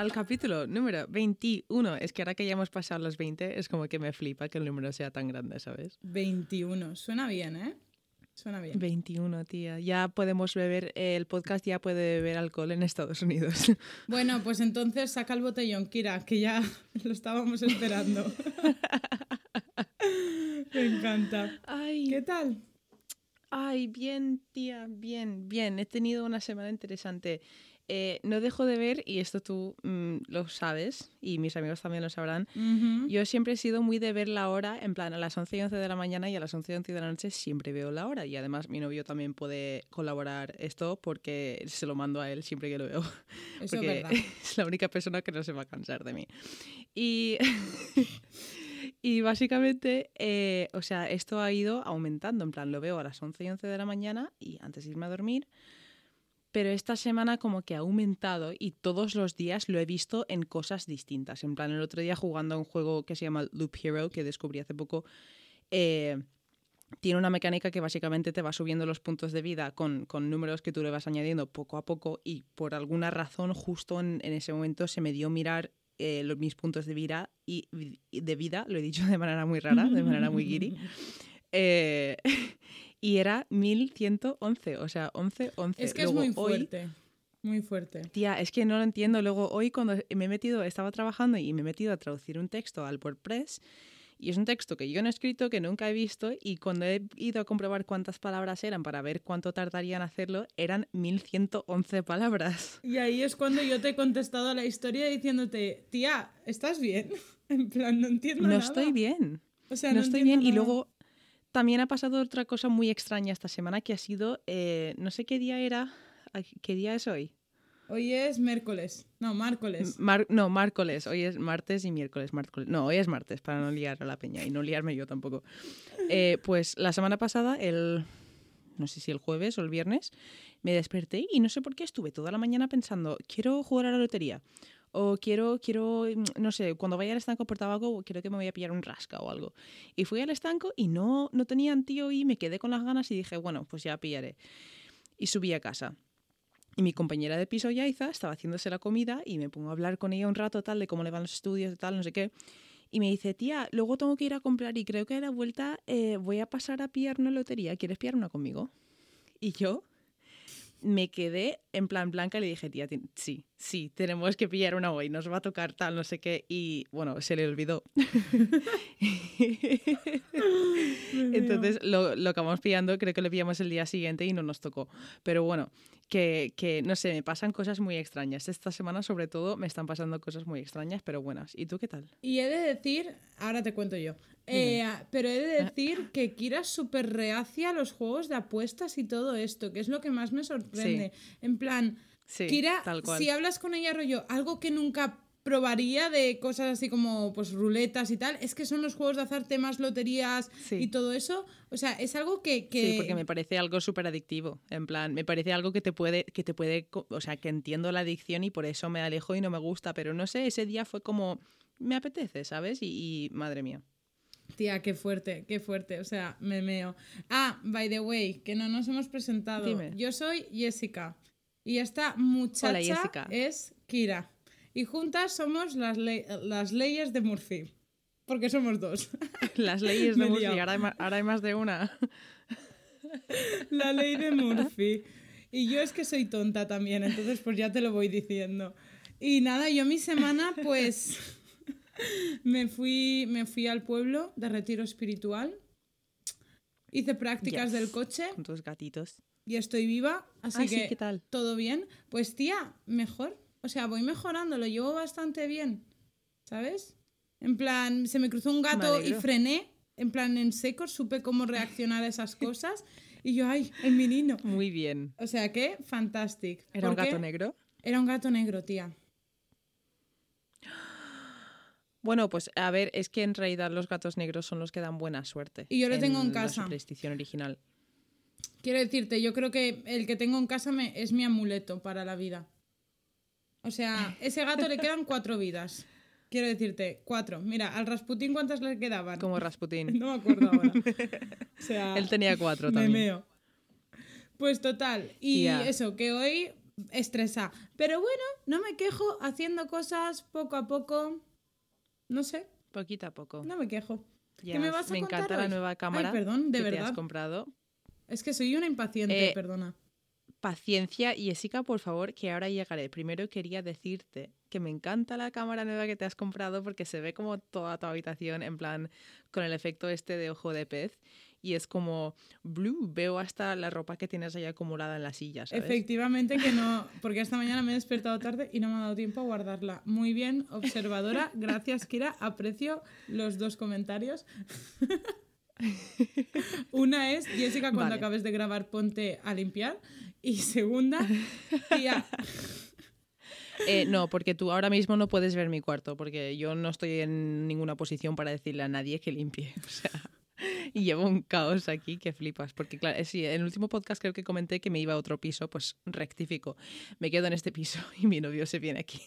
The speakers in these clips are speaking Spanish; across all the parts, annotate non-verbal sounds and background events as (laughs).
al capítulo número 21. Es que ahora que ya hemos pasado los 20, es como que me flipa que el número sea tan grande, ¿sabes? 21, suena bien, ¿eh? Suena bien. 21, tía. Ya podemos beber, el podcast ya puede beber alcohol en Estados Unidos. (laughs) Bueno, pues entonces saca el botellón, Kira, que ya (laughs) lo estábamos esperando. (laughs) Me encanta. Ay, ¿Qué tal? Ay, bien, tía, bien, bien. He tenido una semana interesante. Eh, no dejo de ver, y esto tú mm, lo sabes, y mis amigos también lo sabrán, Ujú. yo siempre he sido muy de ver la hora, en plan, a las 11 y 11 de la mañana y a las 11 y 11 de la noche siempre veo la hora. Y además mi novio también puede colaborar esto porque se lo mando a él siempre que lo veo. (laughs) Eso es porque verdad. (laughs) es la única persona que no se va a cansar de mí. Y, (laughs) y básicamente, eh, o sea, esto ha ido aumentando. En plan, lo veo a las 11 y 11 de la mañana y antes de irme a dormir. Pero esta semana como que ha aumentado y todos los días lo he visto en cosas distintas. En plan, el otro día jugando a un juego que se llama Loop Hero, que descubrí hace poco, eh, tiene una mecánica que básicamente te va subiendo los puntos de vida con, con números que tú le vas añadiendo poco a poco y por alguna razón justo en, en ese momento se me dio mirar eh, los, mis puntos de vida y y de vida, lo he dicho de manera muy rara, de manera muy guiri, (laughs) eh, (laughs) y era 1111, o sea, 11, 11. Es que es Luego, muy hoy- fuerte. Muy fuerte. Tía, es que no lo entiendo. Luego, hoy cuando me he metido, estaba trabajando y me he metido a traducir un texto al WordPress, y es un texto que yo no he escrito, que nunca he visto, y cuando he ido a comprobar cuántas palabras eran para ver cuánto tardaría en hacerlo, eran 1111 palabras. Y ahí es cuando yo te he contestado a la historia diciéndote, tía, ¿estás bien? (laughs) En plan, no entiendo No nada. estoy bien. O sea, no, no, estoy bien. Y luego también ha pasado otra cosa muy extraña esta semana, que ha sido, eh, no sé qué día era, ¿qué día es hoy? Hoy es miércoles. No, miércoles. Mar- no, miércoles. Hoy es martes y miércoles. miércoles. No, hoy es martes, para no liar a la peña y no liarme yo tampoco. Eh, pues la semana pasada, el. No sé si el jueves o el viernes, me desperté y no sé por qué estuve toda la mañana pensando, quiero jugar a la lotería. O quiero, quiero, mm, no sé, cuando vaya al estanco por tabaco, quiero que me voy a pillar un rasca o algo. Y fui al estanco y no, no tenían tío y me quedé con las ganas y dije, bueno, pues ya pillaré. Y subí a casa. Y mi compañera de piso, Yaiza, estaba haciéndose la comida y me pongo a hablar con ella un rato tal de cómo le van los estudios tal, no sé qué. Y me dice, tía, luego tengo que ir a comprar y creo que a la vuelta eh, voy a pasar a pillar una lotería. ¿Quieres pillar una conmigo? Y yo me quedé en plan blanca y le dije, tía, sí, sí, tenemos que pillar una hoy, nos va a tocar tal, no sé qué. Y bueno, se le olvidó. (laughs) Entonces lo, lo acabamos pillando, creo que lo pillamos el día siguiente y no nos tocó. Pero bueno, que, que no sé, me pasan cosas muy extrañas. Esta semana sobre todo me están pasando cosas muy extrañas, pero buenas. ¿Y tú qué tal? Y he de decir, ahora te cuento yo, eh, pero he de decir que Kira es súper reacia a los juegos de apuestas y todo esto, que es lo que más me sorprende. En plan, Sí, Kira, tal cual. si hablas con ella rollo, algo que nunca probaría de cosas así como pues ruletas y tal, es que son los juegos de azar, temas, loterías Sí. y todo eso. O sea, es algo que... que... Sí, porque me parece algo súper adictivo. En plan, me parece algo que te puede, que te puede, o sea, que entiendo la adicción y por eso me alejo y no me gusta. Pero no sé, ese día fue como, me apetece, ¿sabes? Y, y madre mía. Tía, qué fuerte, qué fuerte. O sea, me meo. Ah, by the way, que no nos hemos presentado. Dime. Yo soy Jessica. Y esta muchacha Hola, Jessica. es Kira. Y juntas somos las, le- las leyes de Murphy. Porque somos dos. (laughs) Las leyes de Murphy, ahora hay, ma- ahora hay más de una. La ley de (laughs) Murphy. Y yo es que soy tonta también, entonces pues ya te lo voy diciendo. Y nada, yo mi semana pues (laughs) me fui, me fui al pueblo de retiro espiritual. Hice prácticas Yes. del coche Con tus gatitos. y estoy viva, así Ah, sí, que ¿qué tal? todo bien. Pues tía, mejor. O sea, voy mejorando, lo llevo bastante bien. ¿Sabes? En plan, se me cruzó un gato y frené, en plan en seco, supe cómo reaccionar a esas cosas. Y yo, ay, el menino. Muy bien. O sea que, fantástico. ¿Era un gato negro? Era un gato negro, tía. Bueno, pues a ver, es que en realidad los gatos negros son los que dan buena suerte. Y yo lo tengo en la casa. superstición original. Quiero decirte, yo creo que el que tengo en casa me, es mi amuleto para la vida. O sea, ese gato le quedan cuatro vidas. Quiero decirte, cuatro. Mira, al Rasputín, ¿cuántas le quedaban? Como Rasputín. (laughs) No me acuerdo ahora. (laughs) O sea, Él tenía cuatro me también. meo. Pues total. Y eso, que hoy estresa. Pero bueno, no me quejo haciendo cosas poco a poco. No sé, Poquito a poco. no me quejo. ¿Qué me vas a me contar encanta la nueva Ay, cámara perdón, de que te verdad. has comprado. Es que soy una impaciente, Eh, perdona. Paciencia y Jessica, por favor, que ahora llegaré. Primero quería decirte que me encanta la cámara nueva que te has comprado porque se ve como toda tu habitación en plan con el efecto este de ojo de pez y es como blue, veo hasta la ropa que tienes ahí acumulada en la silla, ¿sabes? Efectivamente que no, porque esta mañana me he despertado tarde y no me ha dado tiempo a guardarla. Muy bien, observadora. Gracias, Kira. Aprecio los dos comentarios. (laughs) Una es, Jessica, cuando Vale. acabes de grabar, ponte a limpiar. Y segunda, tía, (laughs) Eh, no, porque tú ahora mismo no puedes ver mi cuarto porque yo no estoy en ninguna posición para decirle a nadie que limpie. (laughs) O sea, (laughs) y llevo un caos aquí que flipas. Porque, claro, eh, sí, en el último podcast creo que comenté que me iba a otro piso, pues rectifico. Me quedo en este piso (laughs) y mi novio se viene aquí.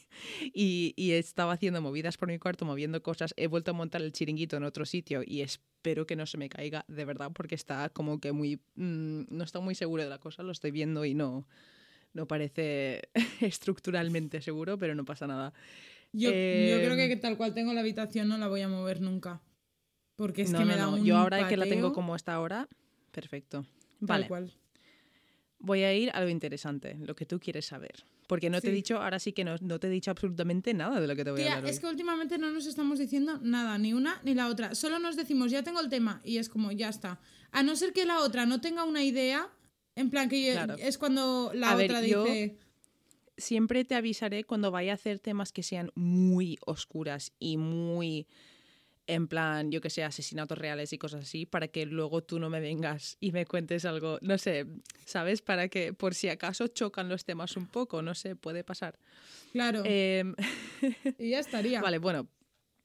Y, y estaba haciendo movidas por mi cuarto, moviendo cosas. He vuelto a montar el chiringuito en otro sitio y espero que no se me caiga de verdad porque está como que muy. mm, no está muy seguro de la cosa, lo estoy viendo y no. No parece (laughs) estructuralmente seguro, pero no pasa nada. yo, yo creo Em, que tal cual tengo la habitación no la voy a mover nunca. Porque es no, que me no, da no. un Yo ahora que la tengo como está ahora, perfecto. tal Vale, cual. voy a ir a lo interesante, lo que tú quieres saber. Porque no te he dicho, ahora sí que no, no te he dicho absolutamente nada de lo que te voy a hablar es que últimamente no nos estamos diciendo nada, ni una ni la otra. Solo nos decimos, ya tengo el tema, y es como, ya está. A no ser que la otra no tenga una idea, en plan que Claro. es cuando la A ver, otra yo- dice, Siempre te avisaré cuando vaya a hacer temas que sean muy oscuras y muy en plan, yo que sé, asesinatos reales y cosas así, para que luego tú no me vengas y me cuentes algo, no sé, ¿sabes? Para que por si acaso chocan los temas un poco, no sé, puede pasar. claro, Em, (laughs) y ya estaría. vale, bueno,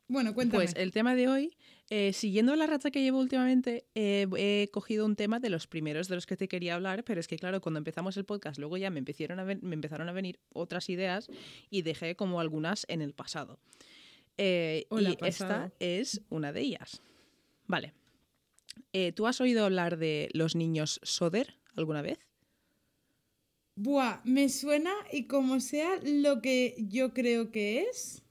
Bueno, cuéntame. Pues el tema de hoy, eh, siguiendo la racha que llevo últimamente, eh, he cogido un tema de los primeros de los que te quería hablar, pero es que claro, cuando empezamos el podcast, luego ya me empezaron a, me empezaron a venir otras ideas y dejé como algunas en el pasado. Eh, Hola, y esta es una de ellas. Vale. Eh, ¿Tú has oído hablar de los niños Soder alguna vez? Buah, me suena y como sea lo que yo creo que es,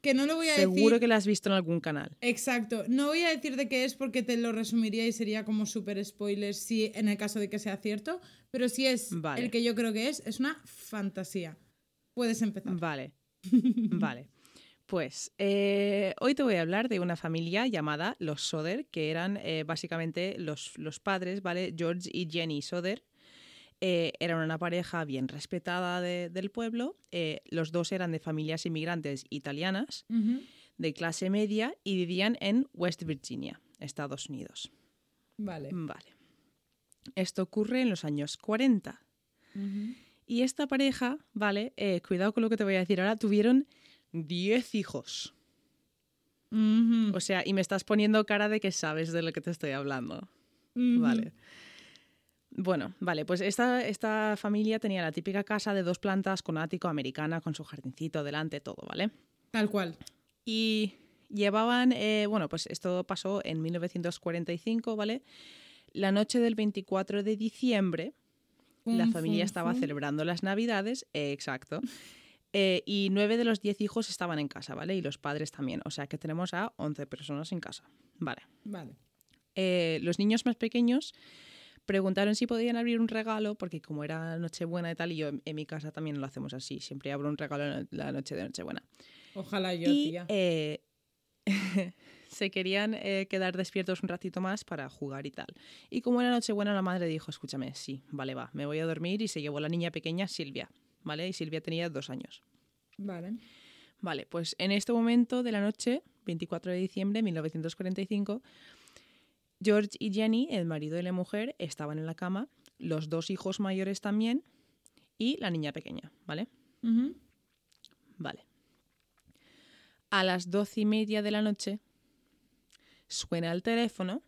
que no lo voy a Seguro decir. que la has visto en algún canal. Exacto, no voy a decir de qué es porque te lo resumiría y sería como súper spoiler si en el caso de que sea cierto, pero si es Vale. el que yo creo que es, es una fantasía. Puedes empezar. Vale, (laughs) vale. Pues eh, hoy te voy a hablar de una familia llamada los Soder, que eran eh, básicamente los, los padres, ¿vale? George y Jenny Soder. Eh, eran una pareja bien respetada de- del pueblo. los dos eran de familias inmigrantes italianas, de clase media, y vivían en West Virginia, Estados Unidos. Vale. Vale. Esto ocurre en los años 40. Ujú. Y esta pareja, ¿vale? Cuidado con lo que te voy a decir ahora, tuvieron 10 hijos. O sea, y me estás poniendo cara de que sabes de lo que te estoy hablando. Vale. Bueno, vale, pues esta, esta familia tenía la típica casa de dos plantas con ático americana, con su jardincito delante, todo, ¿vale? Tal cual. Y llevaban, eh, bueno, pues esto pasó en 1945, ¿vale? La noche del 24 de diciembre, la familia estaba celebrando las Navidades, eh, exacto. (laughs) Eh, y nueve de los diez hijos estaban en casa, ¿vale? Y los padres también. O sea que tenemos a 11 personas en casa. Vale. Vale. Eh, los niños más pequeños preguntaron si podían abrir un regalo, porque como era Nochebuena y tal, y yo en, en mi casa también lo hacemos así. Siempre abro un regalo en la noche de Nochebuena. Ojalá yo, y tía. eh, (laughs) se querían eh, quedar despiertos un ratito más para jugar y tal. Y como era Nochebuena, la madre dijo, escúchame, sí, vale, va, me voy a dormir y se llevó la niña pequeña, Silvia, ¿vale? Y Silvia tenía dos años. Vale. Vale, pues en este momento de la noche, 24 de diciembre de 1945, George y Jenny, el marido y la mujer, estaban en la cama, los dos hijos mayores también y la niña pequeña, ¿vale? Vale. A las doce y media de la noche suena el teléfono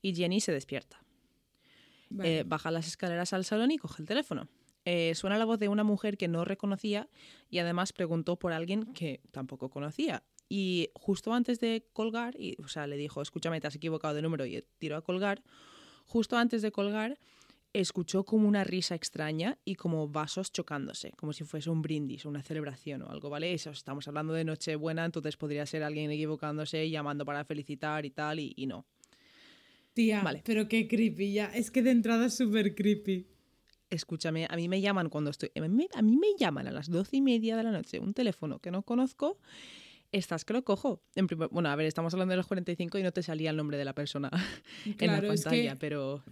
y Jenny se despierta. Vale. Eh, baja las escaleras al salón y coge el teléfono. Eh, suena la voz de una mujer que no reconocía y además preguntó por alguien que tampoco conocía. Y justo antes de colgar, y, o sea, le dijo, escúchame, te has equivocado de número y tiró a colgar. Justo antes de colgar, escuchó como una risa extraña y como vasos chocándose, como si fuese un brindis, una celebración o algo, ¿vale? Eso, estamos hablando de Nochebuena, entonces podría ser alguien equivocándose, llamando para felicitar y tal, y, y no. Tía, Vale. pero qué creepy ya. Es que de entrada es súper creepy. Escúchame, a mí me llaman cuando estoy. A mí, a mí me llaman a las doce y media de la noche un teléfono que no conozco. Estás que lo cojo. En primer- bueno, a ver, estamos hablando de los 45 y no te salía el nombre de la persona (laughs) en la es pantalla, que pero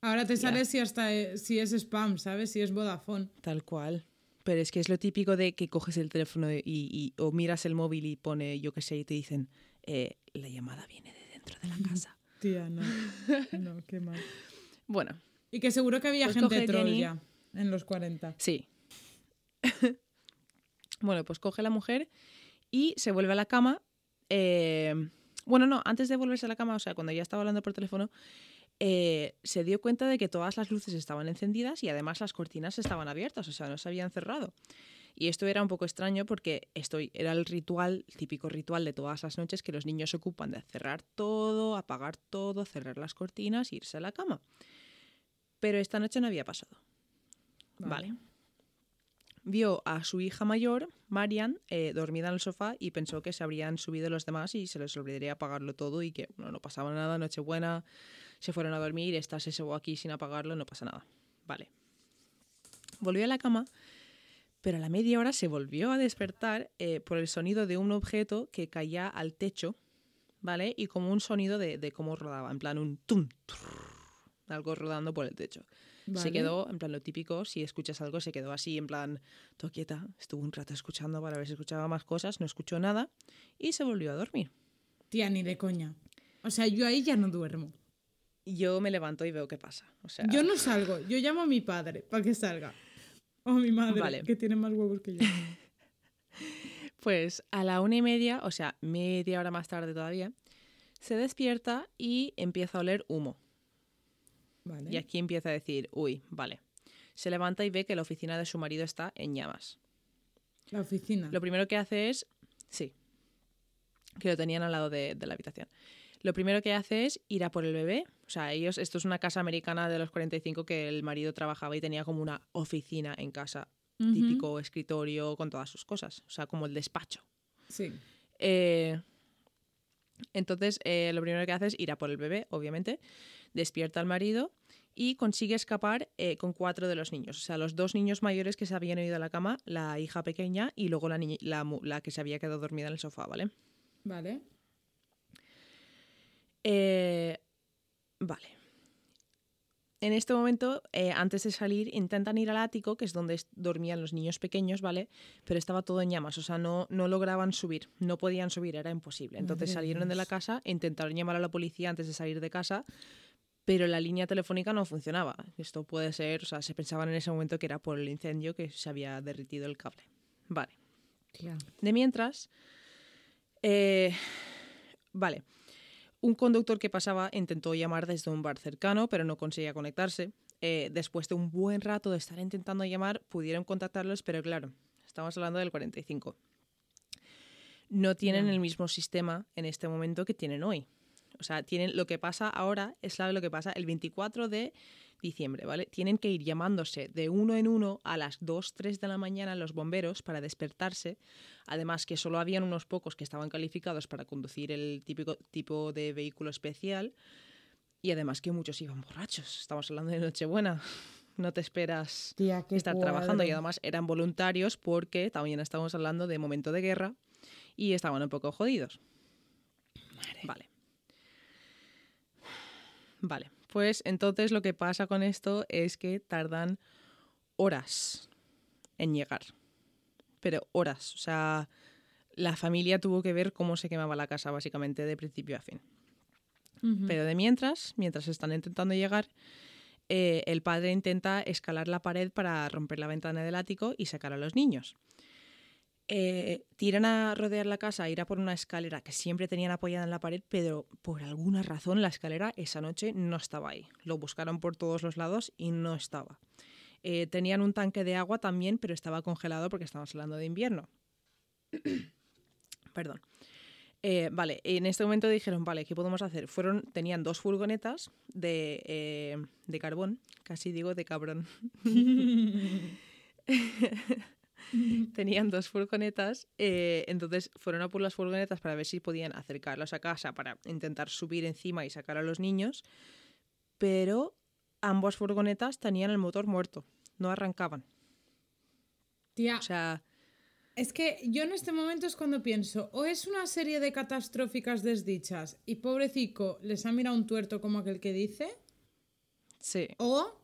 ahora te Ya. sale si hasta eh, si es spam, ¿sabes? Si es Vodafone. tal cual. Pero es que es lo típico de que coges el teléfono y, y- o miras el móvil y pone, yo qué sé, y te dicen, eh, la llamada viene de dentro de la casa. Tía, no. (laughs) No, qué mal. Bueno, Y que seguro que había Pues gente troll ya en los 40. Sí. (laughs) bueno, pues coge la mujer y se vuelve a la cama. eh, bueno, no, antes de volverse a la cama, o sea, cuando ya estaba hablando por teléfono, eh, se dio cuenta de que todas las luces estaban encendidas y además las cortinas estaban abiertas, o sea, no se habían cerrado. Y esto era un poco extraño porque esto era el ritual, el típico ritual de todas las noches que los niños se ocupan de cerrar todo, apagar todo, cerrar las cortinas e irse a la cama. Pero esta noche no había pasado. Vale. Vio a su hija mayor, Marian, eh, dormida en el sofá y pensó que se habrían subido los demás y se les olvidaría apagarlo todo y que bueno, no pasaba nada, Nochebuena, se fueron a dormir, esta se segó aquí sin apagarlo, no pasa nada. Vale. Volvió a la cama, pero a la media hora se volvió a despertar eh, por el sonido de un objeto que caía al techo, ¿vale? Y como un sonido de, de cómo rodaba, en plan un tum, algo rodando por el techo. Se quedó, en plan, lo típico, si escuchas algo, se quedó así, en plan, todo quieta. Estuvo un rato escuchando para ver si escuchaba más cosas, no escuchó nada y se volvió a dormir. Tía, ni de coña. O sea, yo ahí ya no duermo. Yo me levanto y veo qué pasa. O sea, Yo no salgo. Yo llamo a mi padre para que salga. O a mi madre, Vale. que tiene más huevos que yo. (laughs) pues a la una y media, o sea, media hora más tarde todavía, se despierta y empieza a oler humo. Vale. Y aquí empieza a decir, uy, vale. Se levanta y ve que la oficina de su marido está en llamas. La oficina. Lo primero que hace es. Sí. Que lo tenían al lado de, de la habitación. Lo primero que hace es ir a por el bebé. O sea, ellos. Esto es una casa americana de los 45 que el marido trabajaba y tenía como una oficina en casa. Típico escritorio con todas sus cosas. O sea, como el despacho. Sí. Eh, entonces, eh, lo primero que hace es ir a por el bebé, obviamente. Despierta al marido y consigue escapar eh, con cuatro de los niños. O sea, los dos niños mayores que se habían ido a la cama, la hija pequeña y luego la, niña- la, que se había quedado dormida en el sofá, ¿vale? Vale. Eh, vale. En este momento, eh, antes de salir, intentan ir al ático, que es donde dormían los niños pequeños, ¿vale? Pero estaba todo en llamas, o sea, no, no lograban subir, no podían subir, era imposible. Entonces salieron de la casa, intentaron llamar a la policía antes de salir de casa, pero la línea telefónica no funcionaba. Esto puede ser, o sea, se pensaban en ese momento que era por el incendio que se había derritido el cable. Vale. Tía. De mientras, eh, vale, un conductor que pasaba intentó llamar desde un bar cercano, pero no conseguía conectarse. Eh, después de un buen rato de estar intentando llamar, pudieron contactarlos, pero claro, estamos hablando del 45. No tienen el mismo sistema en este momento que tienen hoy. O sea, tienen lo que pasa ahora es lo que pasa el 24 de diciembre, ¿vale? Tienen que ir llamándose de uno en uno a las 2, 3 de la mañana los bomberos para despertarse. Además que solo habían unos pocos que estaban calificados para conducir el típico tipo de vehículo especial. Y además que muchos iban borrachos. Estamos hablando de Nochebuena. (laughs) No te esperas Tía, estar trabajando y además eran voluntarios porque también estamos hablando de momento de guerra y estaban un poco jodidos. Vale. Vale, pues entonces lo que pasa con esto es que tardan horas en llegar. Pero horas, o sea, la familia tuvo que ver cómo se quemaba la casa básicamente de principio a fin. Pero de mientras, mientras están intentando llegar, eh, el padre intenta escalar la pared para romper la ventana del ático y sacar a los niños. Eh, tiran a rodear la casa, a ir a por una escalera que siempre tenían apoyada en la pared, pero por alguna razón la escalera esa noche no estaba ahí. Lo buscaron por todos los lados y no estaba. Eh, tenían un tanque de agua también, pero estaba congelado porque estamos hablando de invierno. (coughs) Perdón. Eh, vale, en este momento dijeron, vale, ¿qué podemos hacer? Fueron, tenían dos furgonetas de, eh, de carbón, casi digo de cabrón. (laughs) (laughs) tenían dos furgonetas, eh, entonces fueron a por las furgonetas para ver si podían acercarlas a casa para intentar subir encima y sacar a los niños, pero ambas furgonetas tenían el motor muerto, no arrancaban. Tía, O sea, es que yo en este momento es cuando pienso, o es una serie de catastróficas desdichas y pobrecico les ha mirado un tuerto como aquel que dice, sí. o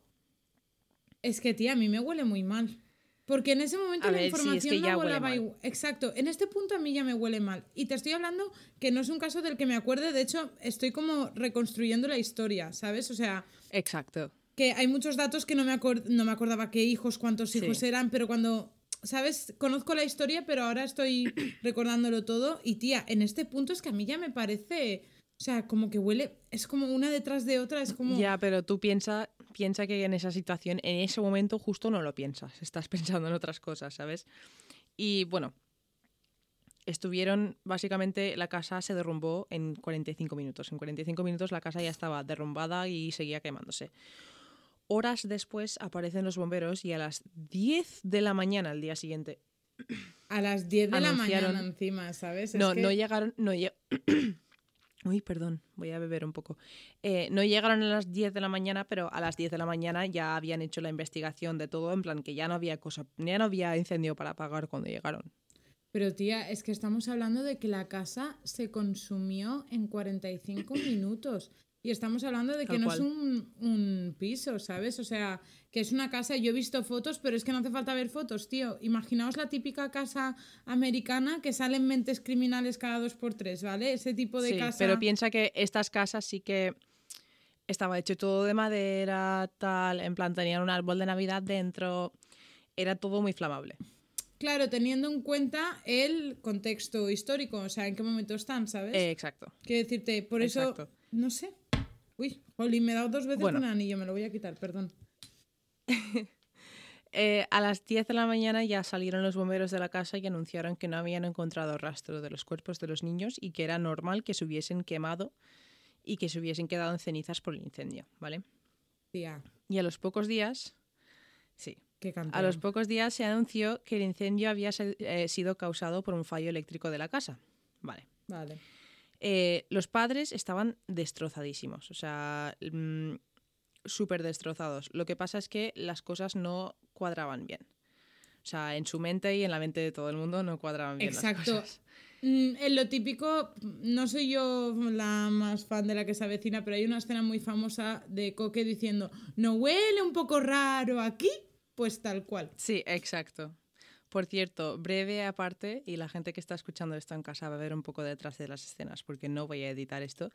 es que, tía, a mí me huele muy mal. Porque en ese momento A la ver, sí, es información ya no huele volaba mal. igual. Exacto, en este punto a mí ya me huele mal. Y te estoy hablando que no es un caso del que me acuerde, de hecho, estoy como reconstruyendo la historia, ¿sabes? O sea, Exacto. que hay muchos datos que no me, no me acordaba qué hijos, cuántos Sí. hijos eran, pero cuando, ¿sabes? Conozco la historia, pero ahora estoy (clears throat) recordándolo todo. Y tía, en este punto es que a mí ya me parece, o sea, como que huele, es como una detrás de otra, es como... Ya, pero tú piensa, piensa que en esa situación, en ese momento justo no lo piensas, estás pensando en otras cosas, ¿sabes? Y bueno, estuvieron, básicamente la casa se derrumbó en 45 minutos. En 45 minutos la casa ya estaba derrumbada y seguía quemándose. Horas después aparecen los bomberos y a las 10 de la mañana al día siguiente. A las 10 de la mañana encima, ¿sabes? Es No, que- no llegaron, no lle- Uy, perdón, voy a beber un poco. Eh, no llegaron a las 10 de la mañana, pero a las 10 de la mañana ya habían hecho la investigación de todo, en plan que ya no había cosa, ya no había incendio para apagar cuando llegaron. Pero tía, es que estamos hablando de que la casa se consumió en 45 minutos. Y estamos hablando de que Tal no cual. es un, un piso, ¿sabes? O sea, que es una casa. Yo he visto fotos, pero es que no hace falta ver fotos, tío. Imaginaos la típica casa americana que salen mentes criminales cada dos por tres, ¿vale? Ese tipo de Sí, casa. pero piensa que estas casas sí que estaba hecho todo de madera, tal, en plan tenían un árbol de Navidad dentro, era todo muy flamable. Claro, teniendo en cuenta el contexto histórico, o sea, en qué momento están, ¿sabes? Eh, exacto. Quiero decirte, por eso, Exacto. no sé. Uy, Jolly, me he dado dos veces Bueno. el anillo, me lo voy a quitar, perdón. (laughs) Eh, a las 10 de la mañana ya salieron los bomberos de la casa y anunciaron que no habían encontrado rastro de los cuerpos de los niños y que era normal que se hubiesen quemado y que se hubiesen quedado en cenizas por el incendio, ¿vale? Tía, Y a los pocos días, sí, qué a los pocos días se anunció que el incendio había se- eh, sido causado por un fallo eléctrico de la casa, ¿vale? Vale. Eh, los padres estaban destrozadísimos, o sea, mm, súper destrozados. Lo que pasa es que las cosas no cuadraban bien. O sea, en su mente y en la mente de todo el mundo no cuadraban bien. las Exacto. cosas. Mm, en lo típico, no soy yo la más fan de la que se avecina, pero hay una escena muy famosa de Coque diciendo, ¿no huele un poco raro aquí? Pues tal cual. Sí, exacto. Por cierto, breve aparte, y la gente que está escuchando esto en casa va a ver un poco detrás de las escenas, porque no voy a editar esto.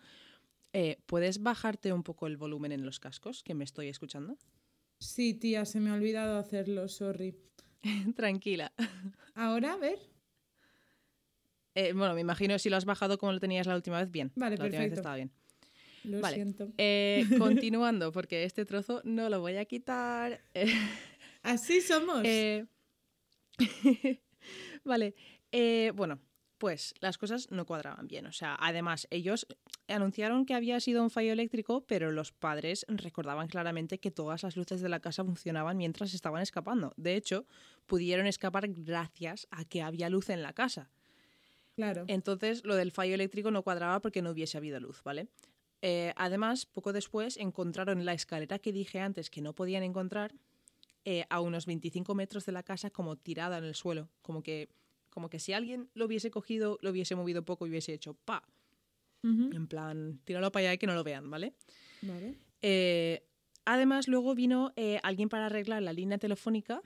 Eh, ¿Puedes bajarte un poco el volumen en los cascos que me estoy escuchando? Sí, tía, se me ha olvidado hacerlo, sorry. (laughs) Tranquila. Ahora, a ver. Eh, bueno, me imagino si lo has bajado como lo tenías la última vez, bien. Vale, la última vez estaba bien. Lo Vale. siento. Eh, (laughs) continuando, porque este trozo no lo voy a quitar. Así somos. (laughs) vale, eh, bueno, pues las cosas no cuadraban bien. O sea, además, ellos anunciaron que había sido un fallo eléctrico, pero los padres recordaban claramente que todas las luces de la casa funcionaban mientras estaban escapando. De hecho, pudieron escapar gracias a que había luz en la casa. claro. Entonces, lo del fallo eléctrico no cuadraba porque no hubiese habido luz, ¿vale? Eh, además, poco después encontraron la escalera que dije antes que no podían encontrar eh, a unos 25 metros de la casa como tirada en el suelo. Como que, como que si alguien lo hubiese cogido, lo hubiese movido poco y hubiese hecho pa. En plan, tíralo para allá y que no lo vean, ¿vale? Vale. Eh, además, luego vino eh, alguien para arreglar la línea telefónica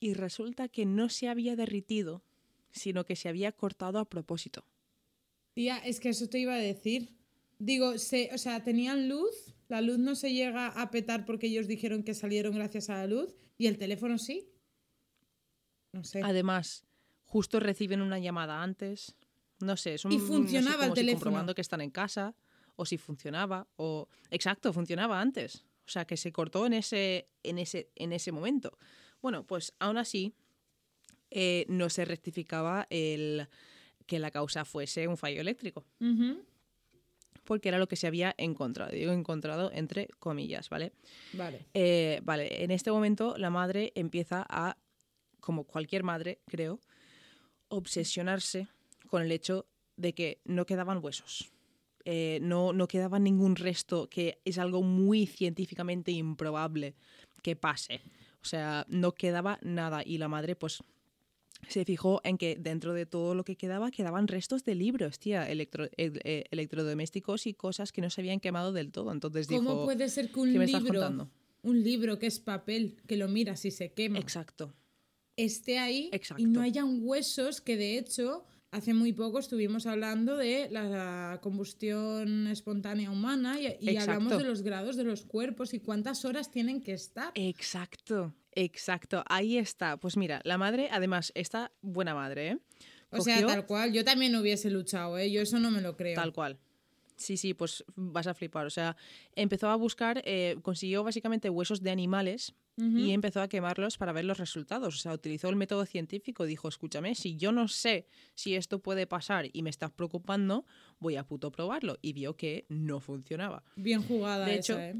y resulta que no se había derritido, sino que se había cortado a propósito. Tía, es que eso te iba a decir. Digo, se, o sea, tenían luz, la luz no se llega a petar porque ellos dijeron que salieron gracias a la luz, y el teléfono sí. No sé. Además, justo reciben una llamada antes. No sé, es un Y no sé, funcionaba el si teléfono. comprobando que están en casa, o si funcionaba, o. Exacto, funcionaba antes. O sea, que se cortó en ese, en ese, en ese momento. Bueno, pues aún así eh, no se rectificaba el que la causa fuese un fallo eléctrico. Porque era lo que se había encontrado. Digo encontrado entre comillas, ¿vale? Vale. Eh, vale, en este momento la madre empieza a, como cualquier madre, creo, obsesionarse con el hecho de que no quedaban huesos. Eh, no, no quedaba ningún resto, que es algo muy científicamente improbable que pase. O sea, no quedaba nada y la madre pues se fijó en que dentro de todo lo que quedaba quedaban restos de libros, tía, electro- el- eh, electrodomésticos y cosas que no se habían quemado del todo. Entonces ¿Cómo dijo, puede ser que un ¿qué me estás libro, un libro que es papel, que lo miras y se quema, Exacto. esté ahí Exacto. y no hayan huesos que de hecho hace muy poco estuvimos hablando de la combustión espontánea humana y, y hablamos de los grados de los cuerpos y cuántas horas tienen que estar. Exacto, exacto. Ahí está. Pues mira, la madre, además, esta buena madre, ¿eh? o sea, tal cual, yo también hubiese luchado, ¿eh? yo eso no me lo creo. Tal cual. Sí, sí, pues vas a flipar. O sea, empezó a buscar, eh, consiguió básicamente huesos de animales Y empezó a quemarlos para ver los resultados. O sea, utilizó el método científico. Dijo, escúchame, si yo no sé si esto puede pasar y me estás preocupando, voy a puto probarlo. Y vio que no funcionaba. Bien jugada De esa, hecho, ¿eh?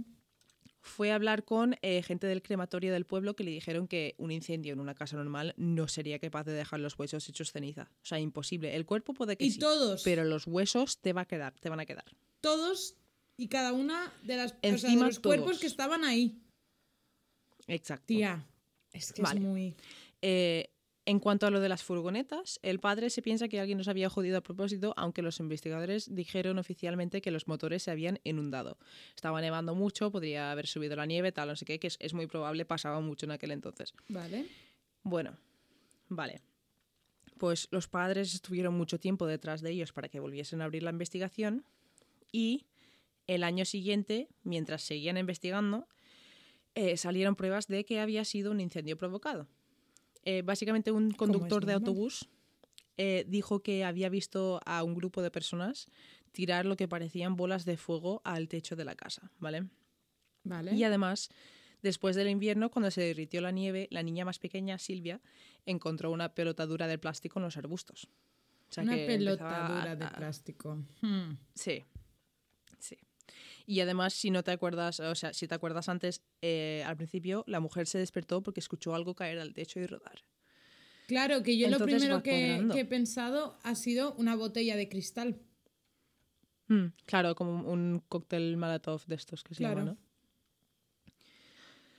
Fue a hablar con eh, gente del crematorio del pueblo que le dijeron que un incendio en una casa normal no sería capaz de dejar los huesos hechos ceniza. O sea, imposible. El cuerpo puede que Y sí, todos, pero los huesos te va a quedar, te van a quedar. todos y cada una de las o sea, de los cuerpos que estaban ahí. Exacto. Tía, es que Vale. es muy... Eh, en cuanto a lo de las furgonetas, el padre se piensa que alguien nos había jodido a propósito, aunque los investigadores dijeron oficialmente que los motores se habían inundado. Estaba nevando mucho, podría haber subido la nieve, tal, no sé qué, que es, es muy probable, pasaba mucho en aquel entonces. Vale. Bueno, vale. Pues los padres estuvieron mucho tiempo detrás de ellos para que volviesen a abrir la investigación y el año siguiente, mientras seguían investigando, eh, salieron pruebas de que había sido un incendio provocado. Eh, básicamente un conductor de autobús eh, dijo que había visto a un grupo de personas tirar lo que parecían bolas de fuego al techo de la casa, ¿vale? Vale. Y además, después del invierno, cuando se derritió la nieve, la niña más pequeña, Silvia, encontró una pelotadura de plástico en los arbustos. O sea, Una que empezaba pelotadura a- de plástico. Hmm. Sí. Y además, si no te acuerdas, o sea, si te acuerdas antes, eh, al principio, la mujer se despertó porque escuchó algo caer al techo y rodar. Claro, que yo lo primero que, he pensado ha sido una botella de cristal. Mm, claro, como un- un cóctel Malatov de estos que se Claro. llama, ¿no?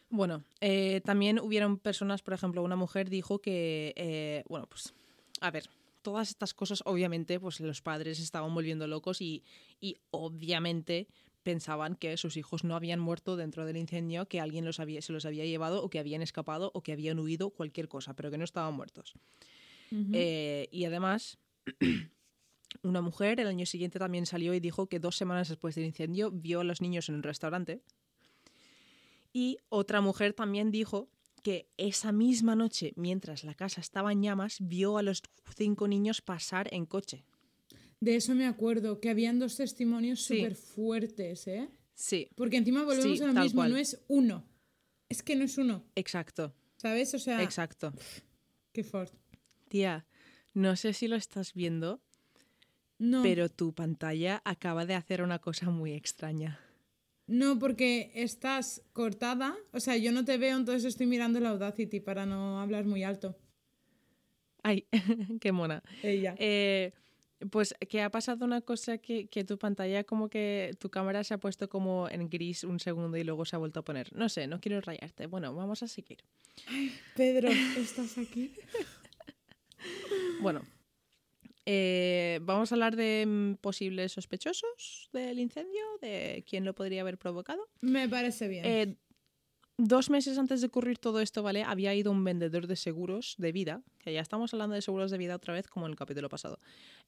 Bueno, eh, también hubieron personas, por ejemplo, una mujer dijo que, eh, bueno, pues, a ver, todas estas cosas, obviamente, pues los padres estaban volviendo locos y, y obviamente pensaban que sus hijos no habían muerto dentro del incendio, que alguien los había, se los había llevado o que habían escapado o que habían huido, cualquier cosa, pero que no estaban muertos. Eh, y además, (clears throat) una mujer el año siguiente también salió y dijo que dos semanas después del incendio vio a los niños en un restaurante. Y otra mujer también dijo que esa misma noche, mientras la casa estaba en llamas, vio a los cinco niños pasar en coche. De eso me acuerdo, que habían dos testimonios Sí. súper fuertes, ¿eh? Sí, Porque encima volvemos Sí, a lo mismo, cual. no es uno. Es que no es uno, exacto, ¿sabes? O sea, exacto. qué fort. Tía, no sé si lo estás viendo, No, pero tu pantalla acaba de hacer una cosa muy extraña. No, porque estás cortada. O sea, yo no te veo, entonces estoy mirando la Audacity para no hablar muy alto. Ay, (laughs) qué mona. Ella. Eh, pues que ha pasado una cosa que, que tu pantalla como que tu cámara se ha puesto como en gris un segundo y luego se ha vuelto a poner. No sé, no quiero rayarte. Bueno, vamos a seguir. Pedro, ¿estás aquí? (laughs) Bueno, eh, vamos a hablar de mm, posibles sospechosos del incendio, de quién lo podría haber provocado. Me parece bien. Eh, dos meses antes de ocurrir todo esto, ¿vale? Había ido un vendedor de seguros de vida, que ya estamos hablando de seguros de vida otra vez, como en el capítulo pasado,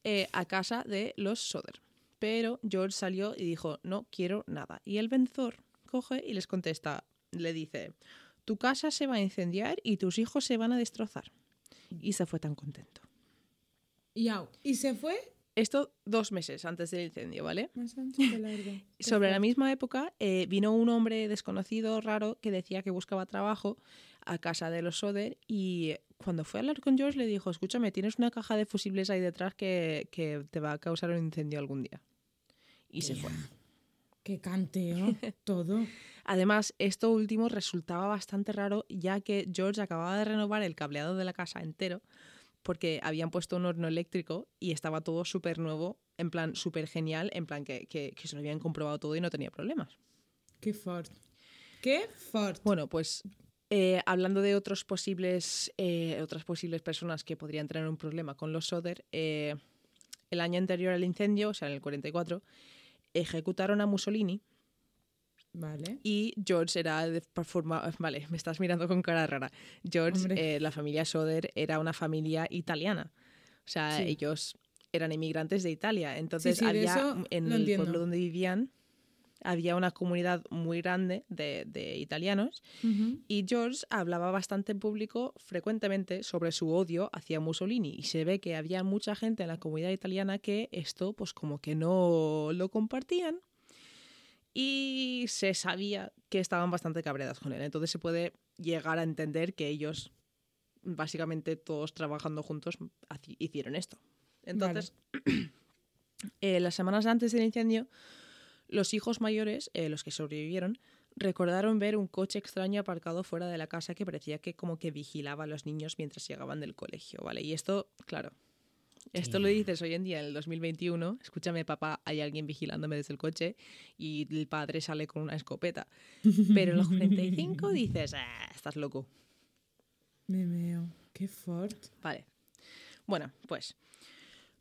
eh, a casa de los Soder. Pero George salió y dijo, no quiero nada. Y el vendedor coge y les contesta, le dice, tu casa se va a incendiar y tus hijos se van a destrozar. Y se fue tan contento. Y au. ¿Y se fue? Esto dos meses antes del incendio, ¿vale? Más ancho que largo. (laughs) Sobre la misma época eh, vino un hombre desconocido, raro, que decía que buscaba trabajo a casa de los Soder y cuando fue a hablar con George le dijo, escúchame, tienes una caja de fusibles ahí detrás que, que te va a causar un incendio algún día. Y se fue. Qué canteo, (laughs) todo. Además, esto último resultaba bastante raro ya que George acababa de renovar el cableado de la casa entero porque habían puesto un horno eléctrico y estaba todo súper nuevo, en plan súper genial, en plan que, que, que se lo habían comprobado todo y no tenía problemas. Qué fort. Qué fort. Bueno, pues eh, hablando de otros posibles, eh, otras posibles personas que podrían tener un problema con los Soder, eh, el año anterior al incendio, o sea, en el 44, ejecutaron a Mussolini Vale. y George era de forma... Vale, me estás mirando con cara rara. George, eh, la familia Soder, era una familia italiana. O sea, Sí. ellos eran inmigrantes de Italia. Entonces sí, había en el entiendo. pueblo donde vivían, había una comunidad muy grande de, de italianos y George hablaba bastante en público frecuentemente sobre su odio hacia Mussolini y se ve que había mucha gente en la comunidad italiana que esto pues como que no lo compartían y se sabía que estaban bastante cabreadas con él. Entonces se puede llegar a entender que ellos básicamente todos trabajando juntos hicieron esto. Entonces, (clears throat) eh, las semanas antes del incendio, los hijos mayores, eh, los que sobrevivieron, recordaron ver un coche extraño aparcado fuera de la casa que parecía que como que vigilaba a los niños mientras llegaban del colegio, ¿vale? Y esto, claro, esto lo dices hoy en día, en el 2021, escúchame papá, hay alguien vigilándome desde el coche y el padre sale con una escopeta. Pero en los 45 (laughs) dices, "Ah, estás loco. Me meo. Qué fort. Vale. Bueno, pues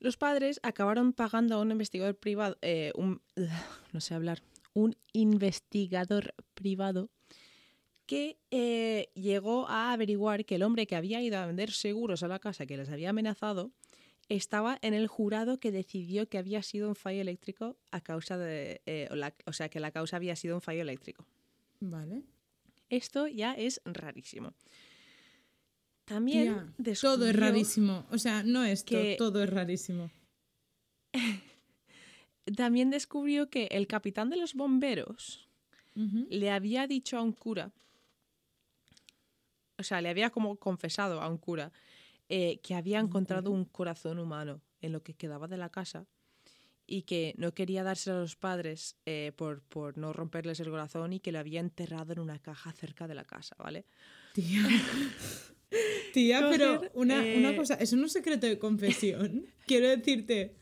los padres acabaron pagando a un investigador privado, eh, un, no sé hablar, un investigador privado que eh, llegó a averiguar que el hombre que había ido a vender seguros a la casa que les había amenazado estaba en el jurado que decidió que había sido un fallo eléctrico a causa de, eh, o, la- o sea, que la causa había sido un fallo eléctrico. Vale. Esto ya es rarísimo. También Tía, todo es descubrió- rarísimo. O sea, no esto, que- todo es rarísimo. (laughs) También descubrió que el capitán de los bomberos le había dicho a un cura, o sea, le había como confesado a un cura eh, que había encontrado un corazón humano en lo que quedaba de la casa y que no quería dárselo a los padres eh, por, por no romperles el corazón y que lo había enterrado en una caja cerca de la casa, ¿vale? Tía. (laughs) Tía, pero Coger, una, eh, una cosa, es un secreto de confesión. (laughs) Quiero decirte.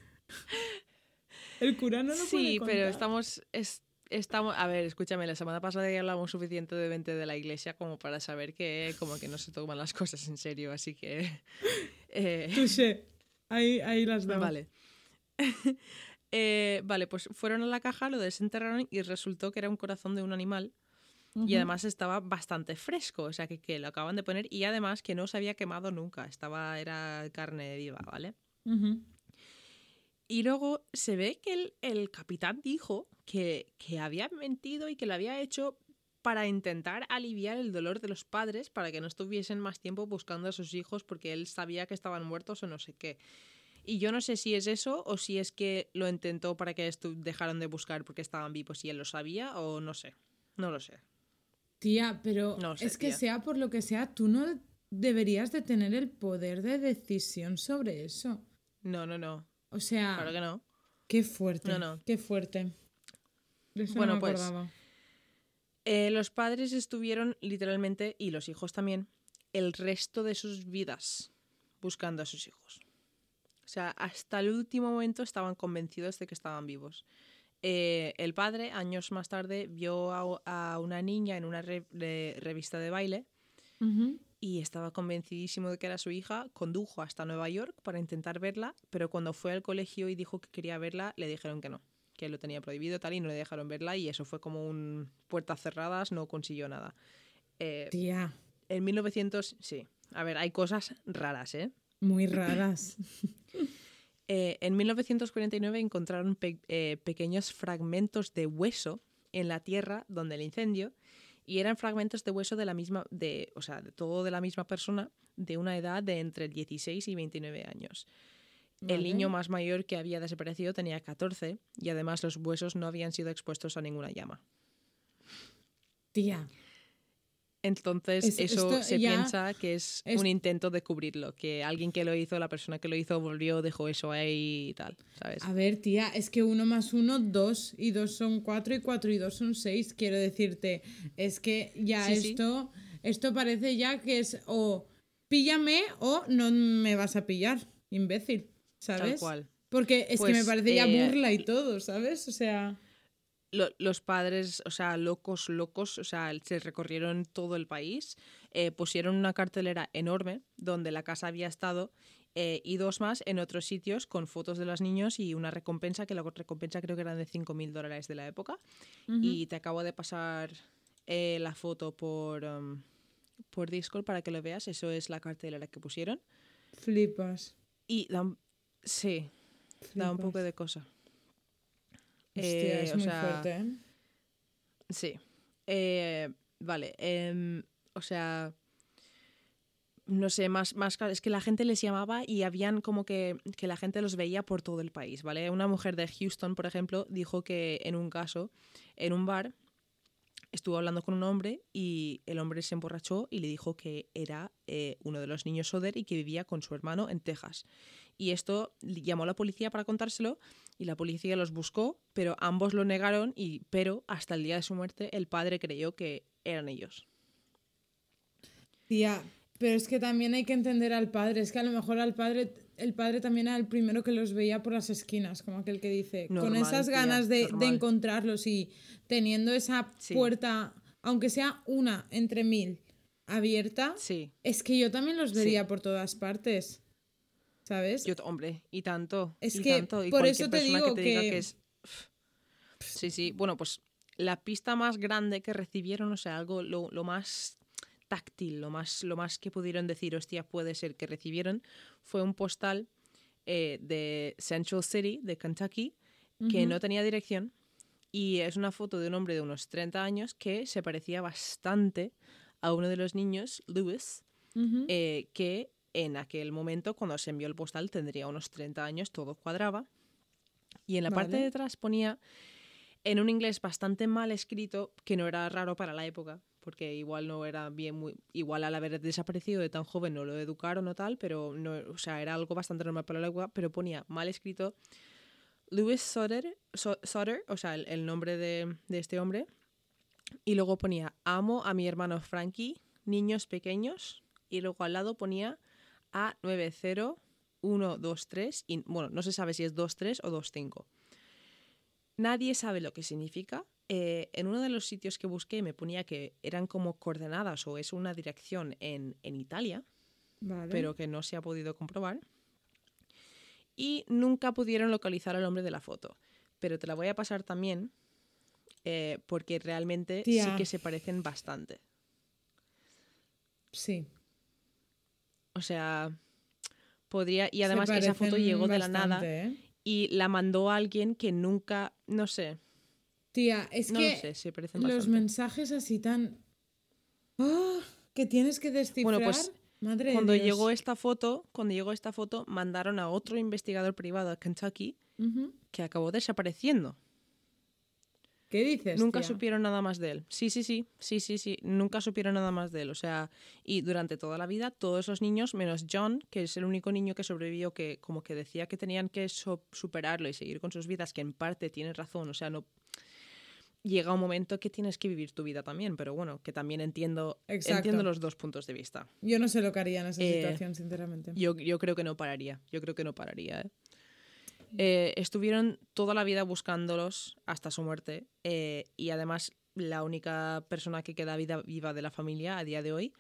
El cura no lo puede sí, pero contar. estamos, es- estamos... A ver, escúchame, la semana pasada ya hablamos suficientemente de la iglesia como para saber que como que no se toman las cosas en serio, así que... (laughs) eh, Touché. Ahí, ahí las daba. Vale. (laughs) Eh, vale, pues fueron a la caja, lo desenterraron y resultó que era un corazón de un animal y además estaba bastante fresco, o sea que, que lo acaban de poner y además que no se había quemado nunca, estaba, era carne viva, ¿vale? Y luego se ve que el, el capitán dijo que, que había mentido y que lo había hecho para intentar aliviar el dolor de los padres para que no estuviesen más tiempo buscando a sus hijos porque él sabía que estaban muertos o no sé qué. Y yo no sé si es eso o si es que lo intentó para que dejaran de buscar porque estaban vivos y él lo sabía o no sé. No lo sé. Tía, pero No sé, es que tía. sea por lo que sea, tú no deberías de tener el poder de decisión sobre eso. No, no, no. O sea, Claro que no. qué fuerte. No, no. Qué fuerte. De eso Bueno, no me pues. Eh, los padres estuvieron literalmente, y los hijos también, el resto de sus vidas buscando a sus hijos. O sea, hasta el último momento estaban convencidos de que estaban vivos. Eh, el padre, años más tarde, vio a, a una niña en una re- de- revista de baile. Y estaba convencidísimo de que era su hija. Condujo hasta Nueva York para intentar verla, pero cuando fue al colegio y dijo que quería verla, le dijeron que no, que lo tenía prohibido tal y no le dejaron verla y eso fue como un puertas cerradas, no consiguió nada. Eh, Tía, en 1900, sí. A ver, hay cosas raras, ¿eh? muy raras. (laughs) (laughs) Eh, en 1949 encontraron pe- eh, pequeños fragmentos de hueso en la tierra donde el incendio y eran fragmentos de hueso de la misma, de, o sea, de todo de la misma persona de una edad de entre 16 y 29 años. El niño más mayor que había desaparecido tenía 14 y además los huesos no habían sido expuestos a ninguna llama. Tía. Entonces, eso se piensa que es, un intento de cubrirlo, que alguien que lo hizo, la persona que lo hizo, volvió, dejó eso ahí y tal, ¿sabes? A ver, tía, es que uno más uno, dos, y dos son cuatro, y cuatro y dos son seis, quiero decirte. Es que ya esto, esto parece ya que es o píllame o no me vas a pillar, imbécil, ¿sabes? Tal cual. Porque es que me pues, parece ya eh, burla y todo, ¿sabes? O sea los padres, o sea, locos, locos, o sea, se recorrieron todo el país, eh, pusieron una cartelera enorme donde la casa había estado eh, y dos más en otros sitios con fotos de los niños y una recompensa, que la recompensa creo que era de 5.000 dólares de la época. Y te acabo de pasar eh, la foto por, um, por Discord para que lo veas, eso es la cartelera que pusieron. Flipas. Y sí, da un poco de cosa. Hostia, es eh, muy fuerte, ¿eh? Sí. Eh, vale. Em, o sea. No sé, más, más es que la gente les llamaba y habían como que, que la gente los veía por todo el país, ¿vale? Una mujer de Houston, por ejemplo, dijo que en un caso, en un bar, estuvo hablando con un hombre y el hombre se emborrachó y le dijo que era uno de los niños Soder y que vivía con su hermano en Texas. Y esto llamó a la policía para contárselo y la policía los buscó, pero ambos lo negaron y pero hasta el día de su muerte el padre creyó que eran ellos. Tía, pero es que también hay que entender al padre, es que a lo mejor al padre el padre también era el primero que los veía por las esquinas, como aquel que dice, con esas ganas de, encontrarlos y teniendo esa puerta, aunque sea una entre mil, abierta, sí. es que yo también los vería por todas partes. ¿Sabes? Yo, hombre, y tanto. Es y que tanto, por eso te digo que... es... Sí, sí. Bueno, pues la pista más grande que recibieron, o sea, algo lo, lo, más táctil, lo más, lo más que pudieron decir, hostia, puede ser que recibieron, fue un postal eh, de Central City, de Kentucky, que no tenía dirección. Y es una foto de un hombre de unos 30 años que se parecía bastante a uno de los niños, Lewis, eh, que en aquel momento, cuando se envió el postal, tendría unos 30 años, todo cuadraba. Y en la parte de atrás ponía en un inglés bastante mal escrito, que no era raro para la época, porque igual no era bien muy. Igual al haber desaparecido de tan joven no lo educaron o tal, pero no, o sea, era algo bastante normal para la época, pero ponía mal escrito Louis Sutter, o sea, el, nombre de, de este hombre, y luego ponía Amo a mi hermano Frankie, niños pequeños, y luego al lado ponía a90123 y bueno, no se sabe si es 23 o 25. Nadie sabe lo que significa. Eh, en uno de los sitios que busqué me ponía que eran como coordenadas o es una dirección en, Italia, pero que no se ha podido comprobar. Y nunca pudieron localizar al hombre de la foto. Pero te la voy a pasar también eh, porque realmente sí que se parecen bastante. Sí. O sea, podría. Y además esa foto llegó de la nada ¿eh? y la mandó a alguien que nunca. No sé. Tía, es que los mensajes así tan. ¡Oh! que tienes que descifrar. Bueno, pues Madre cuando llegó esta foto, cuando llegó esta foto, mandaron a otro investigador privado a Kentucky que acabó desapareciendo. ¿Qué dices? Nunca supieron nada más de él. Sí, sí, sí, sí, sí, sí, nunca supieron nada más de él. O sea, y durante toda la vida, todos los niños, menos John, que es el único niño que sobrevivió, que como que decía que tenían que superarlo y seguir con sus vidas, que en parte tiene razón, o sea, no... Llega un momento que tienes que vivir tu vida también, pero bueno, que también entiendo, entiendo los dos puntos de vista. Yo no sé lo que haría en esa eh, situación, sinceramente. Yo, yo creo que no pararía, yo creo que no pararía, ¿eh? Eh, estuvieron toda la vida buscándolos hasta su muerte y además la única persona que queda vida, viva de la familia a día de hoy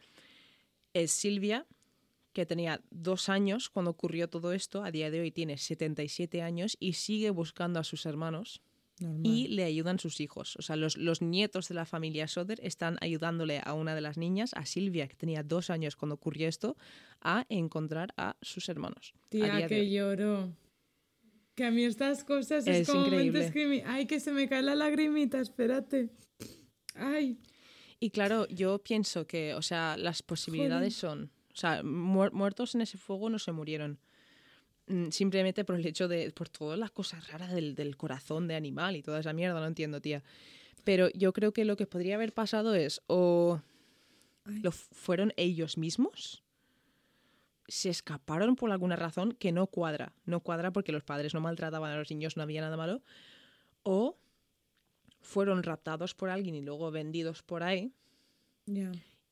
es Silvia, que tenía dos años cuando ocurrió todo esto, a día de hoy tiene 77 años y sigue buscando a sus hermanos y le ayudan sus hijos. O sea, los, los, nietos de la familia Soder están ayudándole a una de las niñas, a Silvia, que tenía dos años cuando ocurrió esto, a encontrar a sus hermanos. Tía, que lloró. Que a mí estas cosas es, como increíble. Ay, que se me cae la lagrimita, espérate. Ay. Y claro, yo pienso que, o sea, las posibilidades son. O sea, muertos en ese fuego no se murieron. Mm, simplemente por el hecho de, por todas las cosas raras del, del corazón de animal y toda esa mierda, no entiendo, tía. Pero yo creo que lo que podría haber pasado es o lo fueron ellos mismos, se escaparon por alguna razón que no cuadra, no cuadra porque los padres no maltrataban a los niños, no había nada malo, o fueron raptados por alguien y luego vendidos por ahí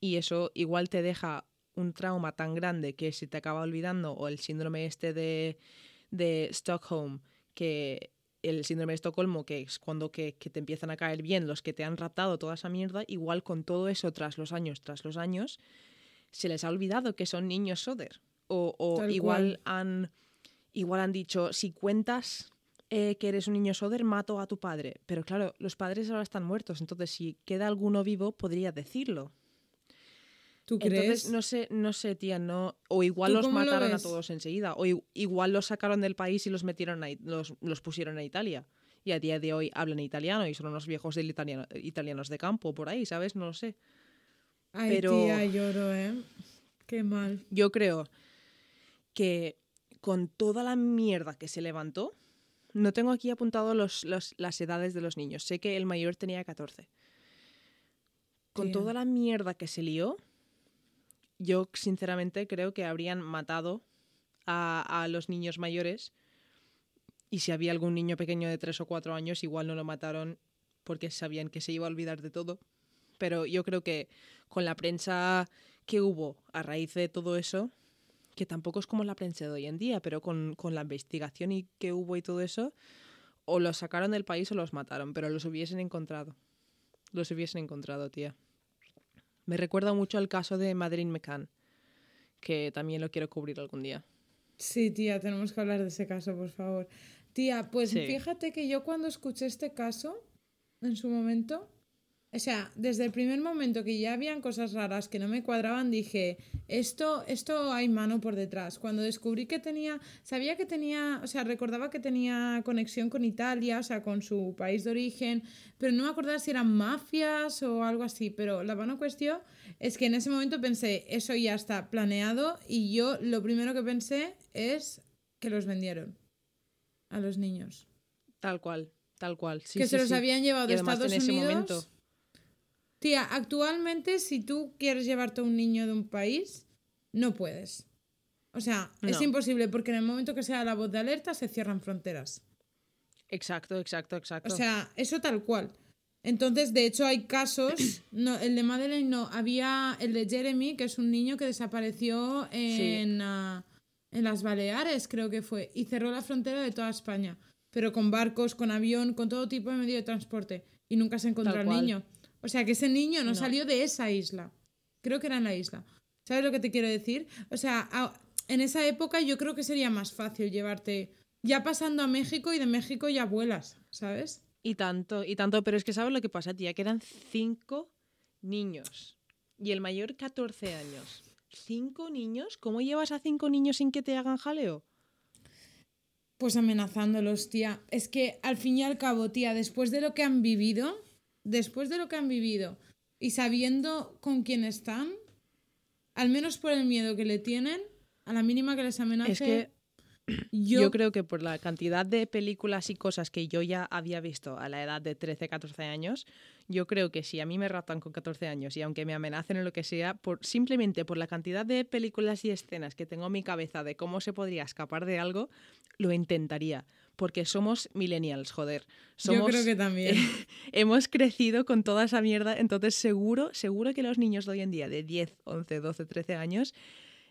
y eso igual te deja un trauma tan grande que se te acaba olvidando o el síndrome este de, de Stockholm que el síndrome de Estocolmo que es cuando que, que te empiezan a caer bien los que te han raptado toda esa mierda igual con todo eso tras los años tras los años se les ha olvidado que son niños soder. O, igual han igual han dicho si cuentas eh, que eres un niño soder mato a tu padre pero claro los padres ahora están muertos entonces si queda alguno vivo podría decirlo ¿Tú crees? entonces, no sé, no sé, tía, no. O igual ¿Tú los lo mataron a todos enseguida. O igual los sacaron del país y los metieron a, los, los pusieron a Italia. Y a día de hoy hablan italiano y son unos viejos del italiano, italianos de campo por ahí, ¿sabes? No lo sé. Ay, pero- tía, lloro, ¿eh? Qué mal. Yo creo que con toda la mierda que se levantó, no tengo aquí apuntado los, los- las edades de los niños. Sé que el mayor tenía 14. Con Tía. toda la mierda que se lió, yo sinceramente creo que habrían matado a, los niños mayores. Y si había algún niño pequeño de 3 o 4 años, igual no lo mataron porque sabían que se iba a olvidar de todo. Pero yo creo que con la prensa que hubo a raíz de todo eso, que tampoco es como la prensa de hoy en día, pero con, con la investigación y que hubo y todo eso, o los sacaron del país o los mataron, pero los hubiesen encontrado. Los hubiesen encontrado, tía. Me recuerda mucho al caso de Madeleine McCann, que también lo quiero cubrir algún día. Sí, tía, tenemos que hablar de ese caso, por favor. Tía, pues Sí. fíjate que yo cuando escuché este caso, en su momento, o sea, desde el primer momento que ya habían cosas raras que no me cuadraban, dije, esto, esto hay mano por detrás. Cuando descubrí que tenía, sabía que tenía, o sea, recordaba que tenía conexión con Italia, o sea, con su país de origen, pero no me acordaba si eran mafias o algo así. Pero la buena cuestión es que en ese momento pensé, eso ya está planeado y yo lo primero que pensé es que los vendieron a los niños. Tal cual, tal cual. Sí, que sí, se los sí. habían llevado de Estados en ese Unidos. momento- Tía, actualmente si tú quieres llevarte a un niño de un país, no puedes. O sea, es imposible porque en el momento que sea la voz de alerta se cierran fronteras. Exacto, exacto, exacto. O sea, eso tal cual. Entonces, de hecho, hay casos. (clears throat) No, el de Madeleine no. Había el de Jeremy, que es un niño que desapareció en, ah, en las Baleares, creo que fue. Y cerró la frontera de toda España. Pero con barcos, con avión, con todo tipo de medio de transporte. Y nunca se encontró al niño. O sea, que ese niño no, No. salió de esa isla. Creo que era en la isla. ¿Sabes lo que te quiero decir? O sea, a- en esa época yo creo que sería más fácil llevarte. Ya pasando a México y de México ya vuelas, ¿sabes? Y tanto, y tanto, pero es que ¿sabes lo que pasa, tía? Que eran cinco niños. Y el mayor 14 años. ¿Cinco niños? ¿Cómo llevas a cinco niños sin que te hagan jaleo? Pues amenazándolos, tía. Es que al fin y al cabo, tía, después de lo que han vivido, después de lo que han vivido y sabiendo con quién están, al menos por el miedo que le tienen, a la mínima que les amenace, Es que (clears throat) yo, yo... creo que por la cantidad de películas y cosas que yo ya había visto a la edad de 13, 14 años, yo creo que si a mí me raptan con 14 años y aunque me amenacen o lo que sea, por, simplemente por la cantidad de películas y escenas que tengo en mi cabeza de cómo se podría escapar de algo, lo intentaría. Porque somos millennials, joder. Somos, yo creo que también. (laughs) hemos crecido con toda esa mierda, entonces seguro, seguro que los niños de hoy en día de 10, 11, 12, 13 años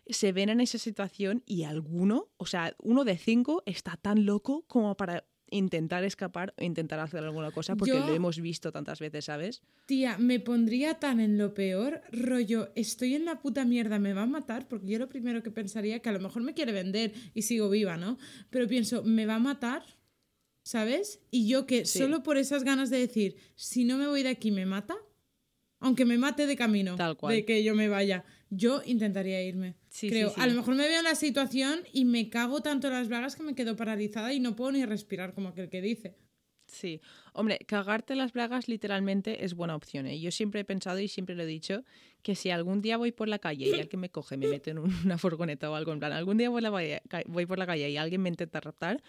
se ven en esa situación y alguno, o sea, uno de cinco está tan loco como para intentar escapar o intentar hacer alguna cosa porque Yo- lo hemos visto tantas veces, ¿sabes? Tía, me pondría tan en lo peor, rollo, estoy en la puta mierda, me va a matar, porque yo lo primero que pensaría, que a lo mejor me quiere vender y sigo viva, ¿no? Pero pienso, me va a matar, ¿sabes? Y yo que Sí. solo por esas ganas de decir, si no me voy de aquí, me mata, aunque me mate de camino, Tal cual. de que yo me vaya, yo intentaría irme. Sí, Creo, sí. a lo mejor me veo en la situación y me cago tanto en las bragas que me quedo paralizada y no puedo ni respirar como aquel que dice. Sí. Hombre, cagarte las bragas literalmente es buena opción. ¿eh? Yo siempre he pensado y siempre lo he dicho que si algún día voy por la calle y alguien me coge, me mete en (laughs) una furgoneta o algo en plan, algún día voy, la por la calle y alguien me intenta raptar,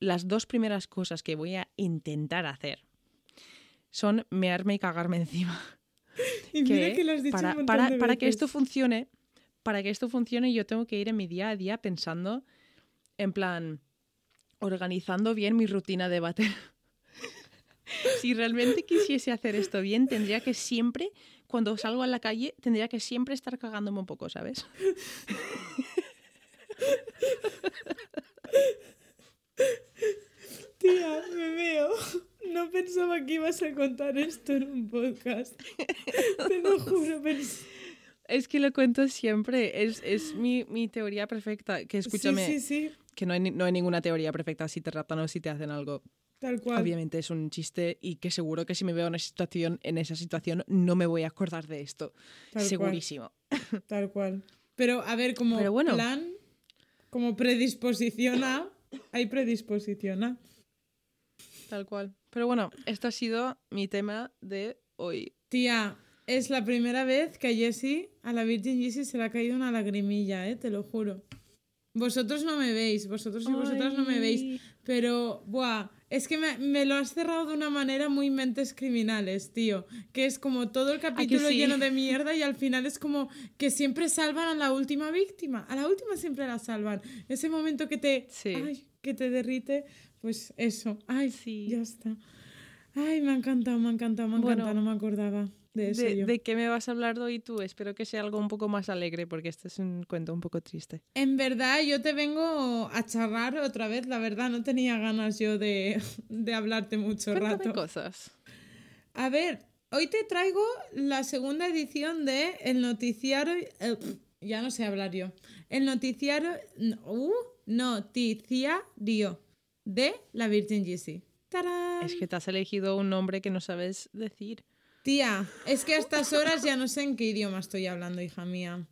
las dos primeras cosas que voy a intentar hacer son mearme y cagarme encima. (laughs) Y mira que lo has dicho para, un montón para- de para que esto veces. funcione, para que esto funcione, yo tengo que ir en mi día a día pensando, en plan, organizando bien mi rutina de váter. (laughs) si realmente quisiese hacer esto bien, tendría que siempre, cuando salgo a la calle, tendría que siempre estar cagándome un poco, ¿sabes? (laughs) Tía, me veo. No pensaba que ibas a contar esto en un podcast. Te lo juro, pens- Es que lo cuento siempre, es, es mi, mi teoría perfecta. Que escúchame, Sí, sí, sí. que no hay, no hay ninguna teoría perfecta si te raptan o si te hacen algo. Tal cual. Obviamente es un chiste y que seguro que si me veo en, una situación, en esa situación no me voy a acordar de esto. Tal Segurísimo. cual. (laughs) Tal cual. Pero a ver, como bueno. plan, como predisposición a. Hay predisposición a. Tal cual. Pero bueno, esto ha sido mi tema de hoy. Tía, es la primera vez que a Jessie, a la Virgin Jessie, se le ha caído una lagrimilla, ¿eh? Te lo juro. Vosotros no me veis, vosotros y vosotras no me veis. Ay. Pero, buah, es que me, me lo has cerrado de una manera muy mentes criminales, tío. Que es como todo el capítulo sí? lleno de mierda y al final es como que siempre salvan a la última víctima. A la última siempre la salvan. Ese momento que te, Sí. ay, que te derrite, pues eso. Ay, Sí. ya está. Ay, me ha encantado, me ha encantado, me ha Bueno, encantado. No me acordaba de eso ¿De, yo. de qué me vas a hablar hoy tú? Espero que sea algo un poco más alegre porque este es un cuento un poco triste. En verdad, yo te vengo a charlar otra vez. La verdad, no tenía ganas yo de, (laughs) de hablarte mucho Cuéntame rato. cosas. A ver, hoy te traigo la segunda edición de El Noticiario. eh, ya no sé hablar yo. El Noticiario. Uh, noticiario de la Virgin Jessie. ¡Tarán! Es que te has elegido un nombre que no sabes decir. Tía, es que a estas horas ya no sé en qué idioma estoy hablando, hija mía.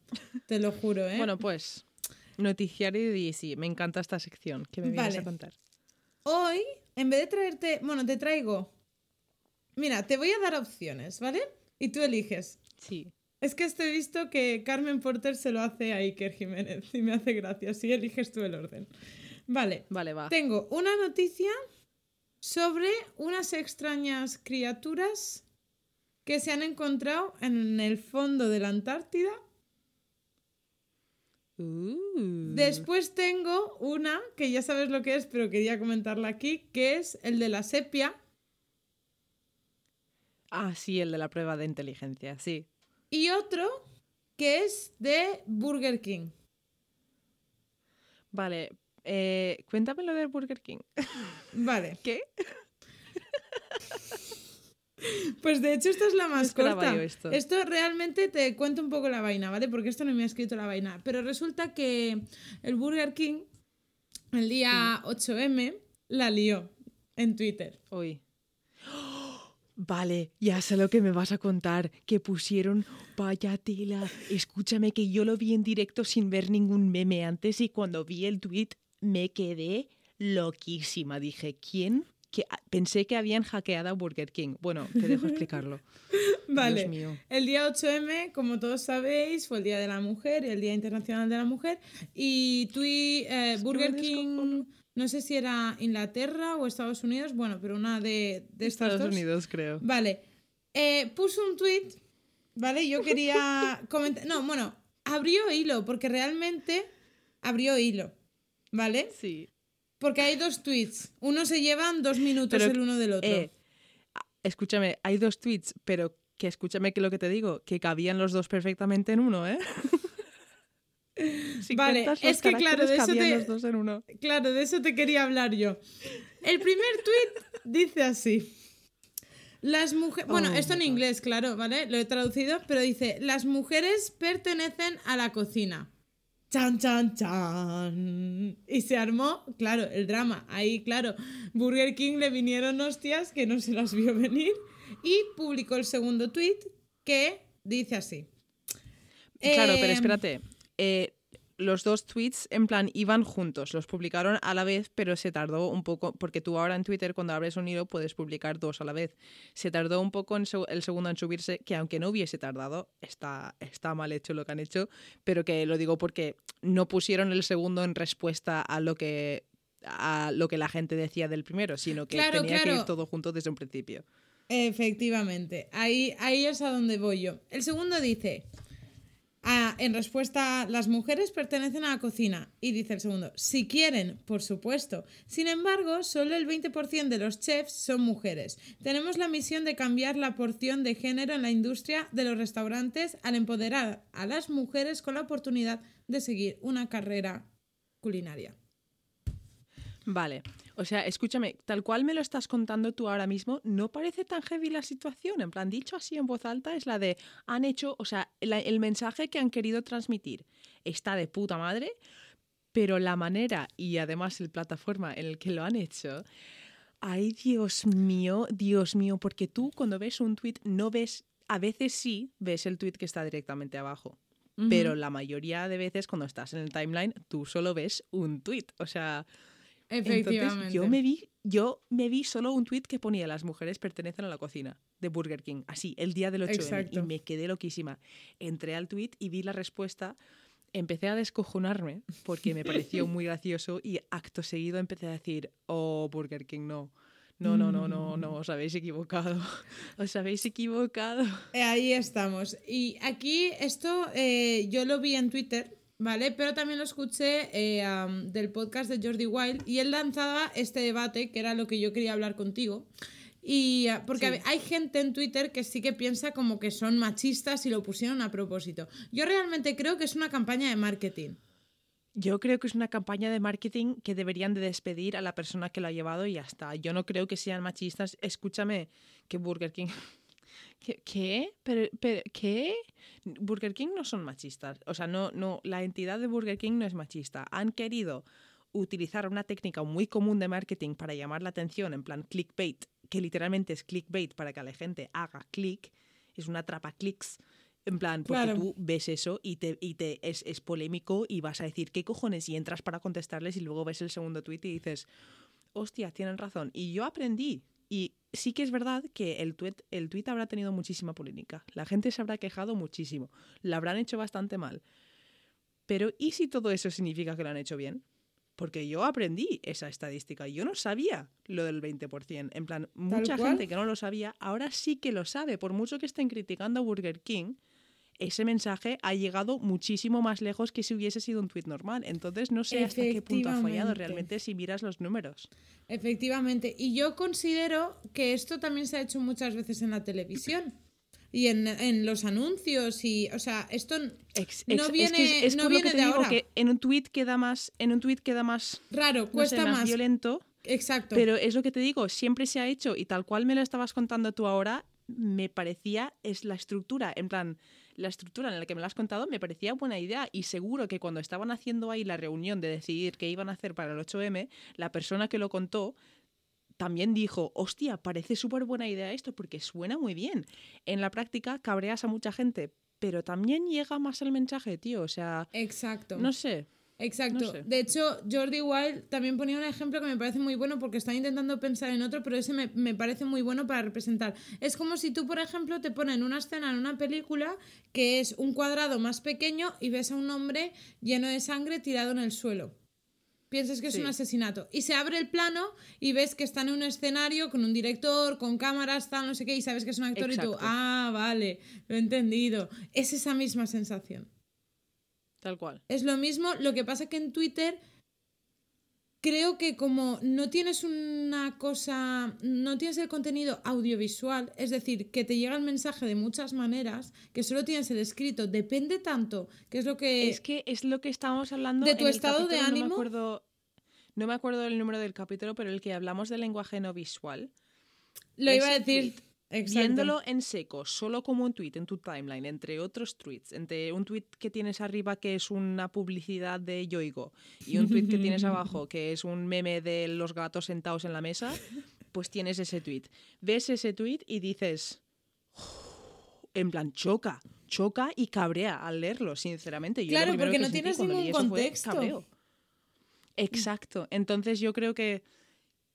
Te lo juro, ¿eh? Bueno, pues, noticiario de DC. Me encanta esta sección. que me vienes a contar? Hoy, en vez de traerte. Bueno, te traigo. Mira, te voy a dar opciones, ¿vale? Y tú eliges. Sí. Es que estoy visto que Carmen Porter se lo hace a Iker Jiménez y me hace gracia. Si eliges tú el orden. Vale. Vale, va. Tengo una noticia sobre unas extrañas criaturas que se han encontrado en el fondo de la Antártida. Uh. Después tengo una que ya sabes lo que es, pero quería comentarla aquí, que es el de la sepia. Ah, sí, el de la prueba de inteligencia, sí. Y otro que es de Burger King. Vale, eh, cuéntame lo del Burger King. Vale. (laughs) ¿Qué? (laughs) (laughs) Pues de hecho esta es la más corta. esto. realmente te cuento un poco la vaina, ¿vale? Porque esto no me ha escrito la vaina. Pero resulta que el Burger King, el día 8M, la lió en Twitter. Hoy. (gasps) Vale, ya sé lo que me vas a contar. Que pusieron, vaya tela. Escúchame que yo lo vi en directo sin ver ningún meme antes y cuando vi el tweet me quedé loquísima. Dije, ¿quién? Que pensé que habían hackeado a Burger King. Bueno, te dejo explicarlo. (laughs) Vale. Dios mío. El día 8M, como todos sabéis, fue el Día de la Mujer, el Día Internacional de la Mujer. Y eh, Burger King, no sé si era Inglaterra o Estados Unidos, bueno, pero una de, de estas Estados dos. Unidos, creo. Vale. Eh, puso un tweet, ¿vale? Yo quería (laughs) comentar. No, bueno, abrió hilo, porque realmente abrió hilo, ¿vale? Sí. Porque hay dos tweets. Uno se llevan dos minutos Pero, el uno del otro. Eh, escúchame, hay dos tweets, pero que escúchame que lo que te digo, que cabían los dos perfectamente en uno, ¿eh? (laughs) Si Vale, es que claro, de eso te- los dos en uno. Claro, de eso te quería hablar yo. El primer tweet dice así. Las mujeres. Bueno, Oh esto en inglés, claro, ¿vale? Lo he traducido, pero dice: Las mujeres pertenecen a la cocina. Chan, chan, chan. Y se armó, claro, el drama. Ahí, claro, Burger King le vinieron hostias que no se las vio venir. Y publicó el segundo tweet que dice así. Claro, pero Em, espérate. eh, los dos tweets en plan iban juntos, los publicaron a la vez, pero se tardó un poco, porque tú ahora en Twitter cuando abres un hilo puedes publicar dos a la vez. Se tardó un poco en el segundo en subirse, que aunque no hubiese tardado, está, está mal hecho lo que han hecho, pero que lo digo porque no pusieron el segundo en respuesta a lo que a lo que la gente decía del primero, sino que tenía que ir todo junto desde un principio. Efectivamente, ahí, ahí es a donde voy yo. El segundo dice, en respuesta, las mujeres pertenecen a la cocina. Y dice el segundo, si quieren, por supuesto. Sin embargo, solo el 20% de los chefs son mujeres. Tenemos la misión de cambiar la porción de género en la industria de los restaurantes al empoderar a las mujeres con la oportunidad de seguir una carrera culinaria. Vale, o sea, escúchame, tal cual me lo estás contando tú ahora mismo, no parece tan heavy la situación. En plan, dicho así en voz alta, es la de han hecho, o sea, el mensaje que han querido transmitir está de puta madre, pero la manera y además el plataforma en el que lo han hecho, ay Dios mío, Dios mío, porque tú cuando ves un tweet no ves, a veces sí ves el tweet que está directamente abajo. Pero la mayoría de veces cuando estás en el timeline, tú solo ves un tweet. O sea, Efectivamente. yo me vi, yo me vi solo un tweet que ponía las mujeres pertenecen a la cocina de Burger King, así, el día del 8 m y me quedé loquísima. Entré al tweet y vi la respuesta, empecé a descojonarme porque me pareció muy gracioso y acto seguido empecé a decir, "Oh, Burger King, no." No, no, no, no, no, os habéis equivocado. (laughs) Os habéis equivocado. Ahí estamos. Y aquí esto eh, yo lo vi en Twitter ¿vale? Pero también lo escuché eh, del podcast de Jordi Wild y él lanzaba este debate, que era lo que yo quería hablar contigo. Y ah, porque hay gente en Twitter que sí que piensa como que son machistas y lo pusieron a propósito. Yo realmente creo que es una campaña de marketing. Yo creo que es una campaña de marketing que deberían de despedir a la persona que lo ha llevado y ya está. Yo no creo que sean machistas. Escúchame, que Burger King ¿Qué? ¿Pero, pero, qué Burger King no son machistas. O sea, no, no, la entidad de Burger King no es machista. Han querido utilizar una técnica muy común de marketing para llamar la atención, en plan clickbait, que literalmente es clickbait para que la gente haga click, es una trapa clics. En plan, porque tú ves eso y te, y te es, es, polémico y vas a decir, ¿qué cojones? Y entras para contestarles y luego ves el segundo tweet y dices, hostia, tienen razón. Y yo aprendí. Y sí que es verdad que el tweet, el tweet habrá tenido muchísima polémica. La gente se habrá quejado muchísimo. La habrán hecho bastante mal. Pero ¿y si todo eso significa que lo han hecho bien? Porque yo aprendí esa estadística. Yo no sabía lo del 20%. En plan, mucha gente que no lo sabía, ahora sí que lo sabe. Por mucho que estén criticando a Burger King, ese mensaje ha llegado muchísimo más lejos que si hubiese sido un tweet normal. Entonces no sé hasta qué punto ha fallado realmente si miras los números. Efectivamente. Y yo considero que esto también se ha hecho muchas veces en la televisión. Y en, los anuncios y o sea esto no viene es, no viene de ahora. que en un tweet queda más en un tweet queda más raro cuesta más, violento exacto pero es lo que te digo siempre se ha hecho y tal cual me lo estabas contando tú ahora me parecía es la estructura en plan la estructura en la que me la has contado me parecía buena idea y seguro que cuando estaban haciendo ahí la reunión de decidir qué iban a hacer para el 8M, la persona que lo contó también dijo, hostia, parece súper buena idea esto porque suena muy bien. En la práctica cabreas a mucha gente, pero también llega más el mensaje, tío, o sea... Exacto. No sé. Exacto. De hecho, Jordi Wild también ponía un ejemplo que me parece muy bueno porque está intentando pensar en otro, pero ese me, parece muy bueno para representar. Es como si tú, por ejemplo, te ponen una escena en una película que es un cuadrado más pequeño y ves a un hombre lleno de sangre tirado en el suelo. Piensas que es un asesinato. Y se abre el plano y ves que está en un escenario con un director, con cámaras, tal, no sé qué, y sabes que es un actor y tú, ah, vale, lo he entendido. Es esa misma sensación. Tal cual. Es lo mismo, lo que pasa que en Twitter creo que como no tienes una cosa, no tienes el contenido audiovisual, es decir, que te llega el mensaje de muchas maneras, que solo tienes el escrito, depende tanto, que es lo que... Es que es lo que estábamos hablando. De tu estado de ánimo. No me, acuerdo, no me acuerdo del número del capítulo, pero el que hablamos del lenguaje no visual. Lo iba a decir. Viéndolo en seco, solo como un tweet en tu timeline, entre otros tweets, entre un tweet que tienes arriba que es una publicidad de Yoigo y un tweet que tienes abajo (laughs) que es un meme de los gatos sentados en la mesa, pues tienes ese tweet. Ves ese tweet y dices, en plan, choca, choca y cabrea al leerlo, sinceramente. Yo Claro, porque que no tienes ningún contexto. Exacto. Entonces yo creo que,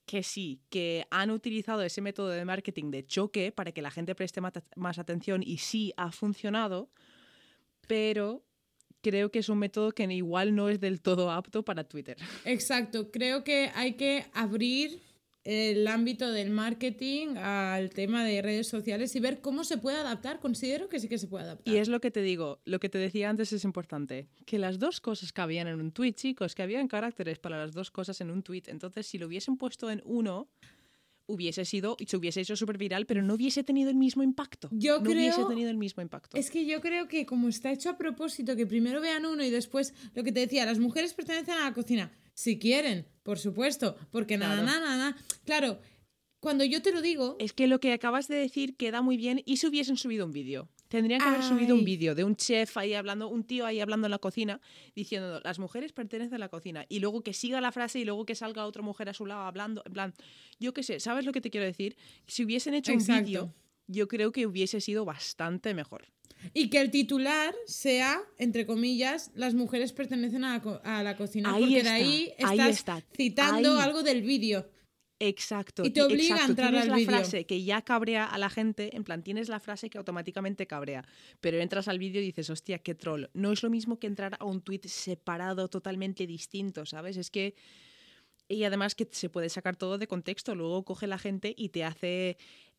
que sí, que han utilizado ese método de marketing de choque para que la gente preste más atención y sí ha funcionado, pero creo que es un método que igual no es del todo apto para Twitter. Exacto, creo que hay que abrir el ámbito del marketing al tema de redes sociales y ver cómo se puede adaptar. Considero que sí que se puede adaptar. Y es lo que te digo, lo que te decía antes es importante, que las dos cosas que habían en un tweet, chicos, que habían caracteres para las dos cosas en un tweet, entonces si lo hubiesen puesto en uno, hubiese sido, se hubiese hecho súper viral, pero no hubiese tenido el mismo impacto. Yo no hubiese tenido el mismo impacto. Es que yo creo que como está hecho a propósito, que primero vean uno y después lo que te decía, las mujeres pertenecen a la cocina. Si quieren, por supuesto, porque nada, Claro. nada, nada. Claro, cuando yo te lo digo, Es que lo que acabas de decir queda muy bien y si hubiesen subido un vídeo. Tendrían que haber subido un vídeo de un chef ahí hablando, un tío ahí hablando en la cocina, diciendo las mujeres pertenecen a la cocina. Y luego que siga la frase y luego que salga otra mujer a su lado hablando. En plan, yo qué sé, ¿sabes lo que te quiero decir? Si hubiesen hecho Exacto. un vídeo, yo creo que hubiese sido bastante mejor. Y que el titular sea, entre comillas, las mujeres pertenecen a la, co- a la cocina, Ahí porque está, de ahí ahí estás está, citando ahí. algo del vídeo. Exacto. Y te obliga a entrar tienes al la frase que ya cabrea a la gente, en plan, tienes la frase que automáticamente cabrea, pero entras al vídeo y dices, hostia, qué troll. No es lo mismo que entrar a un tweet separado, totalmente distinto, ¿sabes? Es que... Y además que se puede sacar todo de contexto. Luego coge la gente y te hace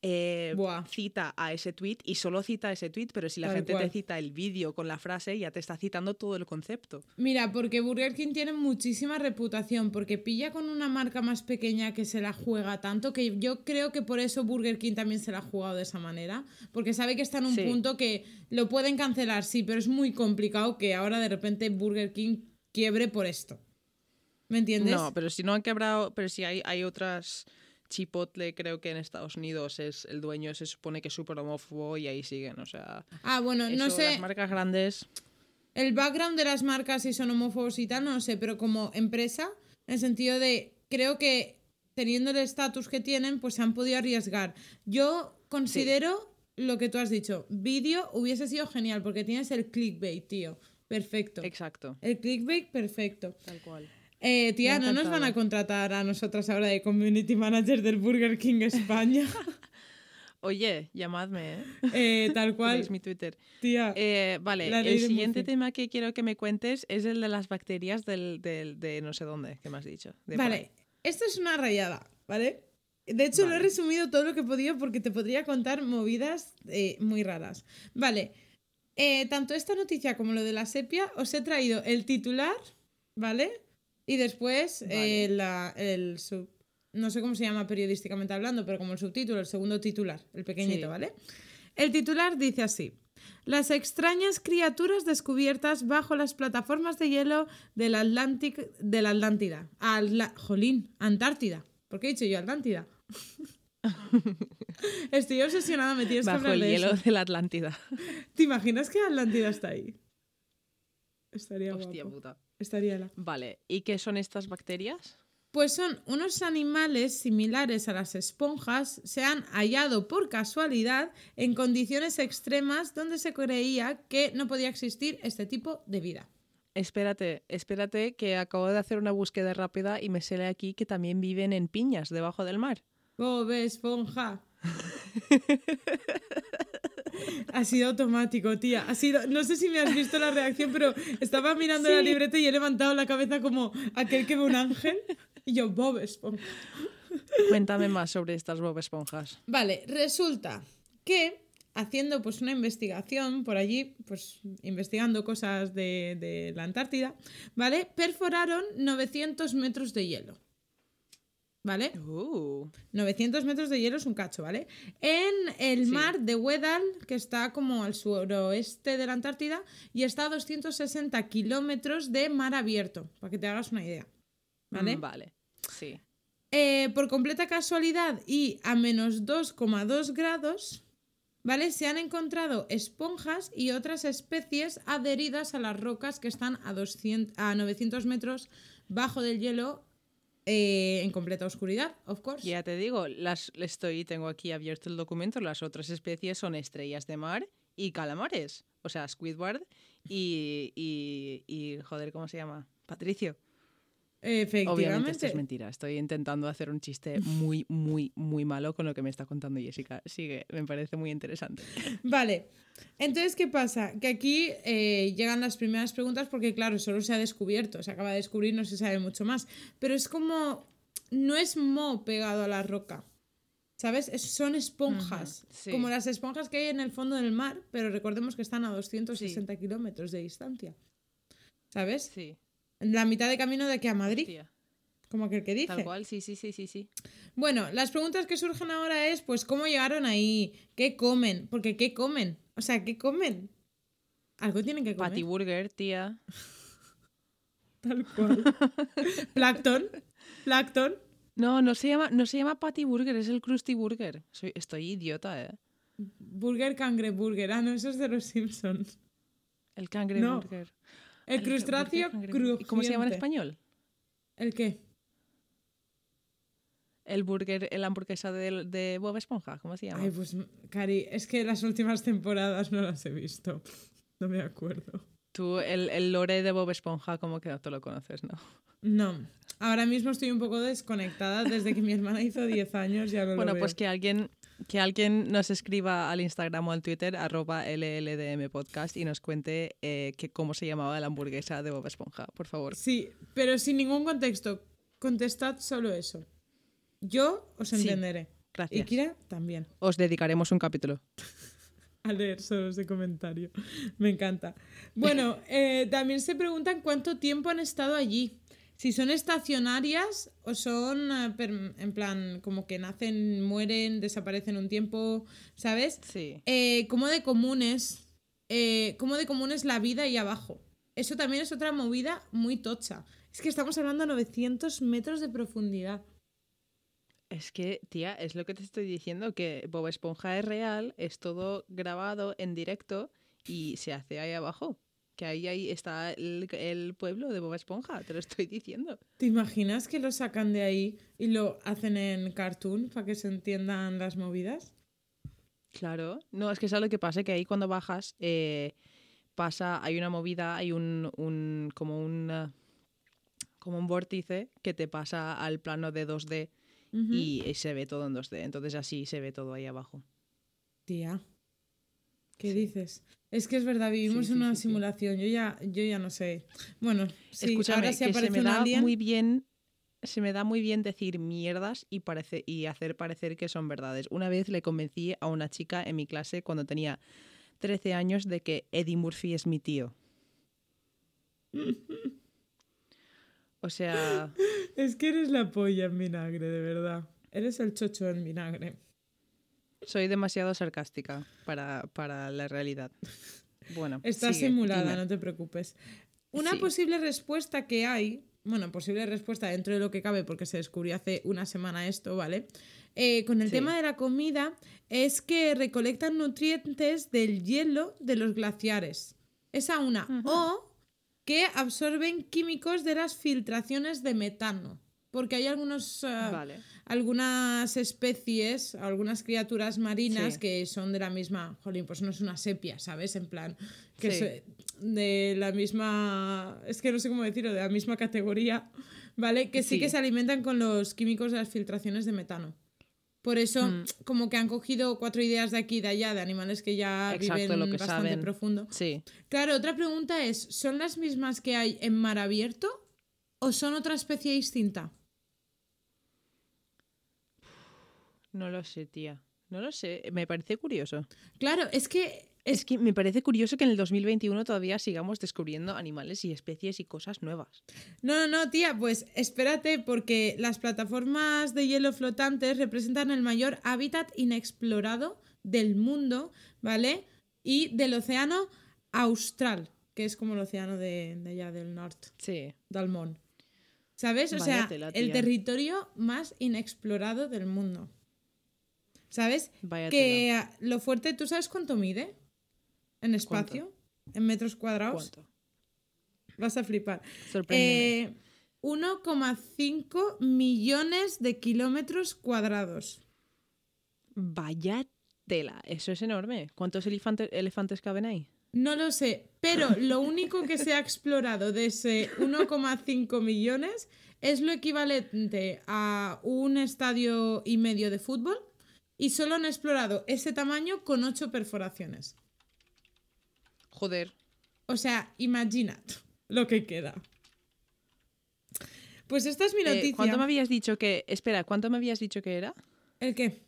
eh, cita a ese tweet y solo cita ese tweet, pero si la Tal gente cual. te cita el vídeo con la frase, ya te está citando todo el concepto. Mira, porque Burger King tiene muchísima reputación, porque pilla con una marca más pequeña que se la juega tanto, que yo creo que por eso Burger King también se la ha jugado de esa manera, porque sabe que está en un Sí. punto que lo pueden cancelar, sí, pero es muy complicado que ahora de repente Burger King quiebre por esto. ¿Me entiendes? No, pero si no han quebrado, pero si hay, hay otras. Chipotle, creo que en Estados Unidos es el dueño, se supone que es súper homófobo y ahí siguen. O sea, ah, bueno, no sé. las marcas grandes. El background de las marcas, si son homófobos y tal, no lo sé, pero como empresa, en el sentido de, creo que teniendo el estatus que tienen, pues se han podido arriesgar. Yo considero lo que tú has dicho, vídeo hubiese sido genial, porque tienes el clickbait, tío. Perfecto. Exacto, El clickbait, perfecto. tal cual. Eh, tía, no nos van a contratar a nosotras ahora de Community Manager del Burger King España. (laughs) Oye, llamadme, ¿eh? Eh, tal (laughs) cual, Tenéis mi Twitter. tía. Eh, vale, el siguiente tema que quiero que me cuentes es el de las bacterias del, del- de no sé dónde, que me has dicho. Vale, esto es una rayada, ¿vale? De hecho, lo he Vale. resumido todo lo que he podido porque te podría contar movidas eh, muy raras. Vale, tanto esta noticia como lo de la sepia, os he traído el titular, ¿vale? Y después Vale. eh, la- el sub... No sé cómo se llama periodísticamente hablando, pero como el subtítulo, el segundo titular, el pequeñito, Sí. ¿vale? El titular dice así. Las extrañas criaturas descubiertas bajo las plataformas de hielo del, Atlantic, de la Atlántida. Atla- Jolín, Antártida. ¿Por qué he dicho yo Atlántida? (laughs) Estoy obsesionada, me tienes Bajo el de hielo eso. de la Atlántida. ¿Te imaginas que Atlántida está ahí? Estaría Hostia guapo. puta. Estaría la... Vale, ¿y qué son estas bacterias? Pues son unos animales similares a las esponjas, se han hallado por casualidad en condiciones extremas donde se creía que no podía existir este tipo de vida. Espérate, espérate que acabo de hacer una búsqueda rápida y me sale aquí que también viven en piñas debajo del mar. Bob Esponja. (laughs) ha sido automático, tía. Ha sido, no sé si me has visto la reacción, pero estaba mirando la Sí. libreta y he levantado la cabeza como aquel que ve un ángel. Y yo, Bob Esponja. Cuéntame más sobre estas Bob Esponjas. Vale, resulta que haciendo pues una investigación por allí, pues investigando cosas de, de la Antártida, ¿vale? Perforaron 900 metros de hielo. ¿Vale? Uh, 900 metros de hielo es un cacho, ¿vale? En el Sí. mar de Weddell, que está como al suroeste de la Antártida, y está a 260 kilómetros de mar abierto, para que te hagas una idea. ¿Vale? mm, Vale, sí. Eh, por completa casualidad y a menos 2,2 grados, ¿vale? Se han encontrado esponjas y otras especies adheridas a las rocas que están a, 200, a 900 metros bajo del hielo eh, en completa oscuridad, of course. Ya te digo, las estoy, tengo aquí abierto el documento, las otras especies son estrellas de mar y calamares. o sea, Squidward y, y, y joder, ¿cómo se llama? Patricio. Obviamente esto es mentira. Estoy intentando hacer un chiste muy, muy, muy malo con lo que me está contando Jessica. Sigue, me parece muy interesante. Vale. Entonces, ¿qué pasa? Que aquí eh, llegan las primeras preguntas porque, claro, solo se ha descubierto, se acaba de descubrir, no se sabe mucho más. Pero es como, no es mo pegado a la roca, ¿sabes? Es- son esponjas, sí. como las esponjas que hay en el fondo del mar, pero recordemos que están a 260 kilómetros de distancia, ¿sabes? Sí. En la mitad de camino de aquí a Madrid, como aquel que dice. Tal cual, sí, sí, sí, sí, sí. Bueno, las preguntas que surgen ahora es, pues, ¿cómo llegaron ahí? ¿Qué comen? Porque ¿qué comen? O sea, ¿qué comen? Algo tienen que comer. Patty Burger, tía. (laughs) Tal cual. (laughs) Plankton. Plankton. No, no se llama, no se llama Patty Burger, es el Krusty Burger. Soy, estoy idiota, ¿eh? Burger cangreburger. Ah, no, eso es de los Simpsons. El cangre No. burger. El crustáceo ¿Y ¿Cómo se llama en crujiente. español? ¿El qué? El burger, el hamburguesa de, de Bob Esponja, ¿cómo se llama? Ay, pues, Cari, es que las últimas temporadas no las he visto. No me acuerdo. Tú, el, el lore de Bob Esponja, como que no te lo conoces, ¿no? No. Ahora mismo estoy un poco desconectada desde que mi hermana hizo 10 años. Ya no lo Bueno, veo. pues que alguien, que alguien nos escriba al Instagram o al Twitter, arroba LLDM Podcast, y nos cuente eh, que cómo se llamaba la hamburguesa de Bob Esponja, por favor. Sí, pero sin ningún contexto. Contestad solo eso. Yo os Sí, entenderé. Y Gracias. Kira también. Os dedicaremos un capítulo. A leer solo ese comentario. Me encanta. Bueno, (laughs) eh, también se preguntan cuánto tiempo han estado allí. Si son estacionarias o son eh, en plan como que nacen, mueren, desaparecen un tiempo, ¿sabes? Sí. Eh, ¿Cómo de común es? eh, ¿Cómo de común es la vida ahí abajo? Eso también es otra movida muy tocha. Es que estamos hablando a 900 metros de profundidad. Es que, tía, es lo que te estoy diciendo, que Bob Esponja es real, es todo grabado en directo y se hace ahí abajo. Que ahí, ahí está el, el pueblo de Bob Esponja, te lo estoy diciendo. ¿Te imaginas que lo sacan de ahí y lo hacen en cartoon para que se entiendan las movidas? Claro. No, es que sabes lo que pasa, que ahí cuando bajas eh, pasa, hay una movida, hay un, un como un como un vórtice que te pasa al plano de 2D Ujú. y, y se ve todo en 2D. Entonces así se ve todo ahí abajo. Tía, ¿qué Sí. dices? Es que es verdad, vivimos Sí, en sí, una sí, simulación. Yo ya, yo ya no sé. Bueno, sí, Escúchame, ahora si que se me da alien. muy bien, se me da muy bien decir mierdas y, parece, y hacer parecer que son verdades. Una vez le convencí a una chica en mi clase cuando tenía 13 años de que Eddie Murphy es mi tío. O sea, (laughs) Es que eres la polla en vinagre, de verdad. Eres el chocho en vinagre. Soy demasiado sarcástica para, para la realidad. Bueno, Está sigue, simulada, dime. no te preocupes. Una Sí. posible respuesta que hay, bueno, posible respuesta dentro de lo que cabe, porque se descubrió hace una semana esto, ¿vale? Eh, con el Sí. tema de la comida, es que recolectan nutrientes del hielo de los glaciares. Esa una. O que absorben químicos de las filtraciones de metano. Porque hay algunos, Vale. algunas especies, algunas criaturas marinas Sí. que son de la misma, jolín, pues no es una sepia, ¿sabes? En plan, que Sí. es de la misma, es que no sé cómo decirlo, de la misma categoría, ¿vale? Que sí, Sí. que se alimentan con los químicos de las filtraciones de metano. Por eso, Mm. como que han cogido cuatro ideas de aquí y de allá, de animales que ya Exacto, viven lo que bastante saben. profundo. Sí. Claro, otra pregunta es, ¿son las mismas que hay en mar abierto o son otra especie distinta? No lo sé, tía. No lo sé. Me parece curioso. Claro, es que Es que me parece curioso que en el 2021 todavía sigamos descubriendo animales y especies y cosas nuevas. No, no, no, tía, pues espérate porque las plataformas de hielo flotantes representan el mayor hábitat inexplorado del mundo, ¿vale? Y del océano austral, que es como el océano de, de allá del norte, Sí. del Mon. ¿Sabes? O sea, el territorio más inexplorado del mundo. ¿Sabes? Vaya que lo fuerte, ¿tú sabes cuánto mide? En espacio, en metros cuadrados. ¿Cuánto? Vas a flipar. Eh, 1,5 millones de kilómetros cuadrados. Vaya tela. Eso es enorme. ¿Cuántos elefantes, elefantes caben ahí? No lo sé, pero lo (laughs) único que se ha explorado de ese 1,5 millones es lo equivalente a un estadio y medio de fútbol y solo han explorado ese tamaño con 8 perforaciones. Joder. O sea, imaginad lo que queda. Pues esta es mi Eh, noticia. ¿Cuánto me habías dicho que... Espera, ¿cuánto me habías dicho que era? ¿El qué?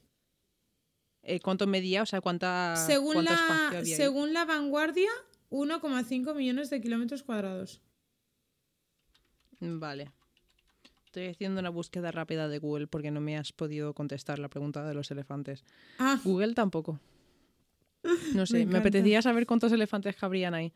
Eh, ¿Cuánto medía? O sea, ¿cuánta, Según la, había según la vanguardia, 1,5 millones de kilómetros cuadrados. Vale. Estoy haciendo una búsqueda rápida de Google porque no me has podido contestar la pregunta de los elefantes. Ah, Google tampoco. No sé, me, apetecía saber cuántos elefantes cabrían ahí.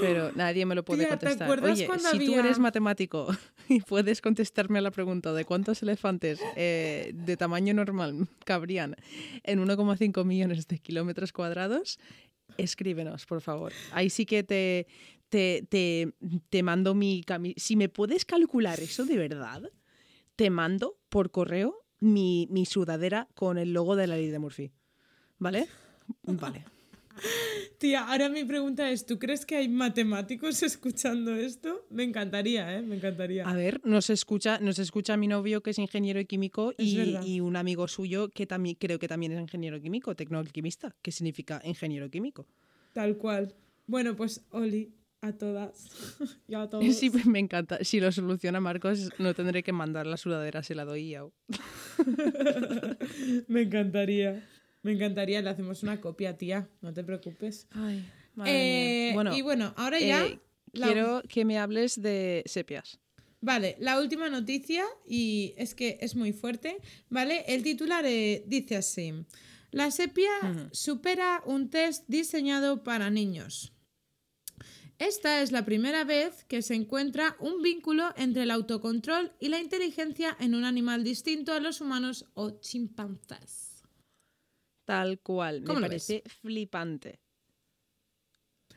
Pero nadie me lo puede Tía, ¿te contestar. Oye, si tú eres matemático (laughs) y puedes contestarme a la pregunta de cuántos elefantes eh, de tamaño normal (laughs) cabrían en 1,5 millones de kilómetros cuadrados, escríbenos, por favor. Ahí sí que te, te, te, te mando mi cami- Si me puedes calcular eso de verdad, te mando por correo mi, mi sudadera con el logo de la ley de Murphy. ¿Vale? Vale. (laughs) tía, ahora mi pregunta es, ¿tú crees que hay matemáticos escuchando esto? Me encantaría, ¿eh? Me encantaría. A ver, nos escucha, nos escucha mi novio que es ingeniero químico y, verdad. y un amigo suyo que también creo que también es ingeniero químico, tecnoalquimista, que significa ingeniero químico. Tal cual. Bueno, pues Oli, a todas (laughs) y a todos. Sí, me encanta. Si lo soluciona Marcos, no tendré que mandar la sudadera, se la doy a... (laughs) Me encantaría. Me encantaría, le hacemos una copia, tía, no te preocupes. Ay, madre Eh, mía. Bueno, y bueno, ahora ya... eh, la- quiero que me hables de sepias. Vale, la última noticia, y es que es muy fuerte, ¿vale? El titular eh, dice así. La sepia supera un test diseñado para niños. Esta es la primera vez que se encuentra un vínculo entre el autocontrol y la inteligencia en un animal distinto a los humanos o chimpancés. Tal cual. Me ¿Cómo lo parece flipante.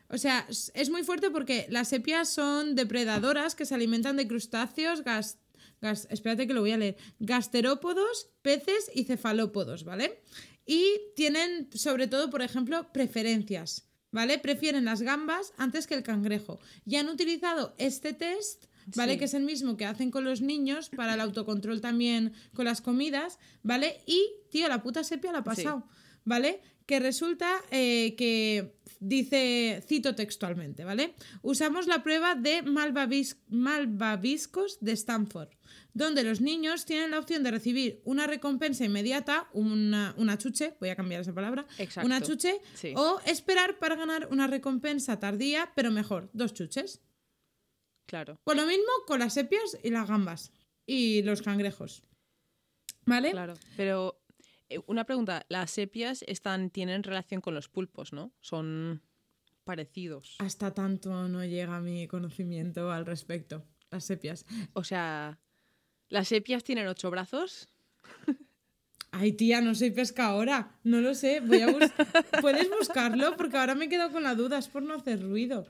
O sea, es- es muy fuerte porque las sepias son depredadoras que se alimentan de crustáceos, gas, gas- espérate que lo voy a leer, gasterópodos, peces y cefalópodos, ¿vale? Y tienen, sobre todo, por ejemplo, preferencias, ¿vale? Prefieren las gambas antes que el cangrejo. Y han utilizado este test, ¿vale? Sí. Que es el mismo que hacen con los niños para el autocontrol también con las comidas, ¿vale? Y, tío, la puta sepia la ha Sí. pasado, ¿vale? Que resulta eh, que dice, cito textualmente, ¿vale? Usamos la prueba de malvavis- malvaviscos de Stanford, donde los niños tienen la opción de recibir una recompensa inmediata, una, una chuche, voy a cambiar esa palabra, Exacto. una chuche, Sí. o esperar para ganar una recompensa tardía, pero mejor, dos chuches. Claro. Pues lo mismo con las sepias y las gambas y los cangrejos. ¿Vale? Claro, pero eh, una pregunta, las sepias están, tienen relación con los pulpos, ¿no? Son parecidos. Hasta tanto no llega mi conocimiento al respecto. Las sepias. O sea, las sepias tienen ocho brazos. Ay, tía, no soy pescadora. No lo sé. Voy a bus- (laughs) ¿Puedes buscarlo? Porque ahora me he quedado con la duda. Es por no hacer ruido.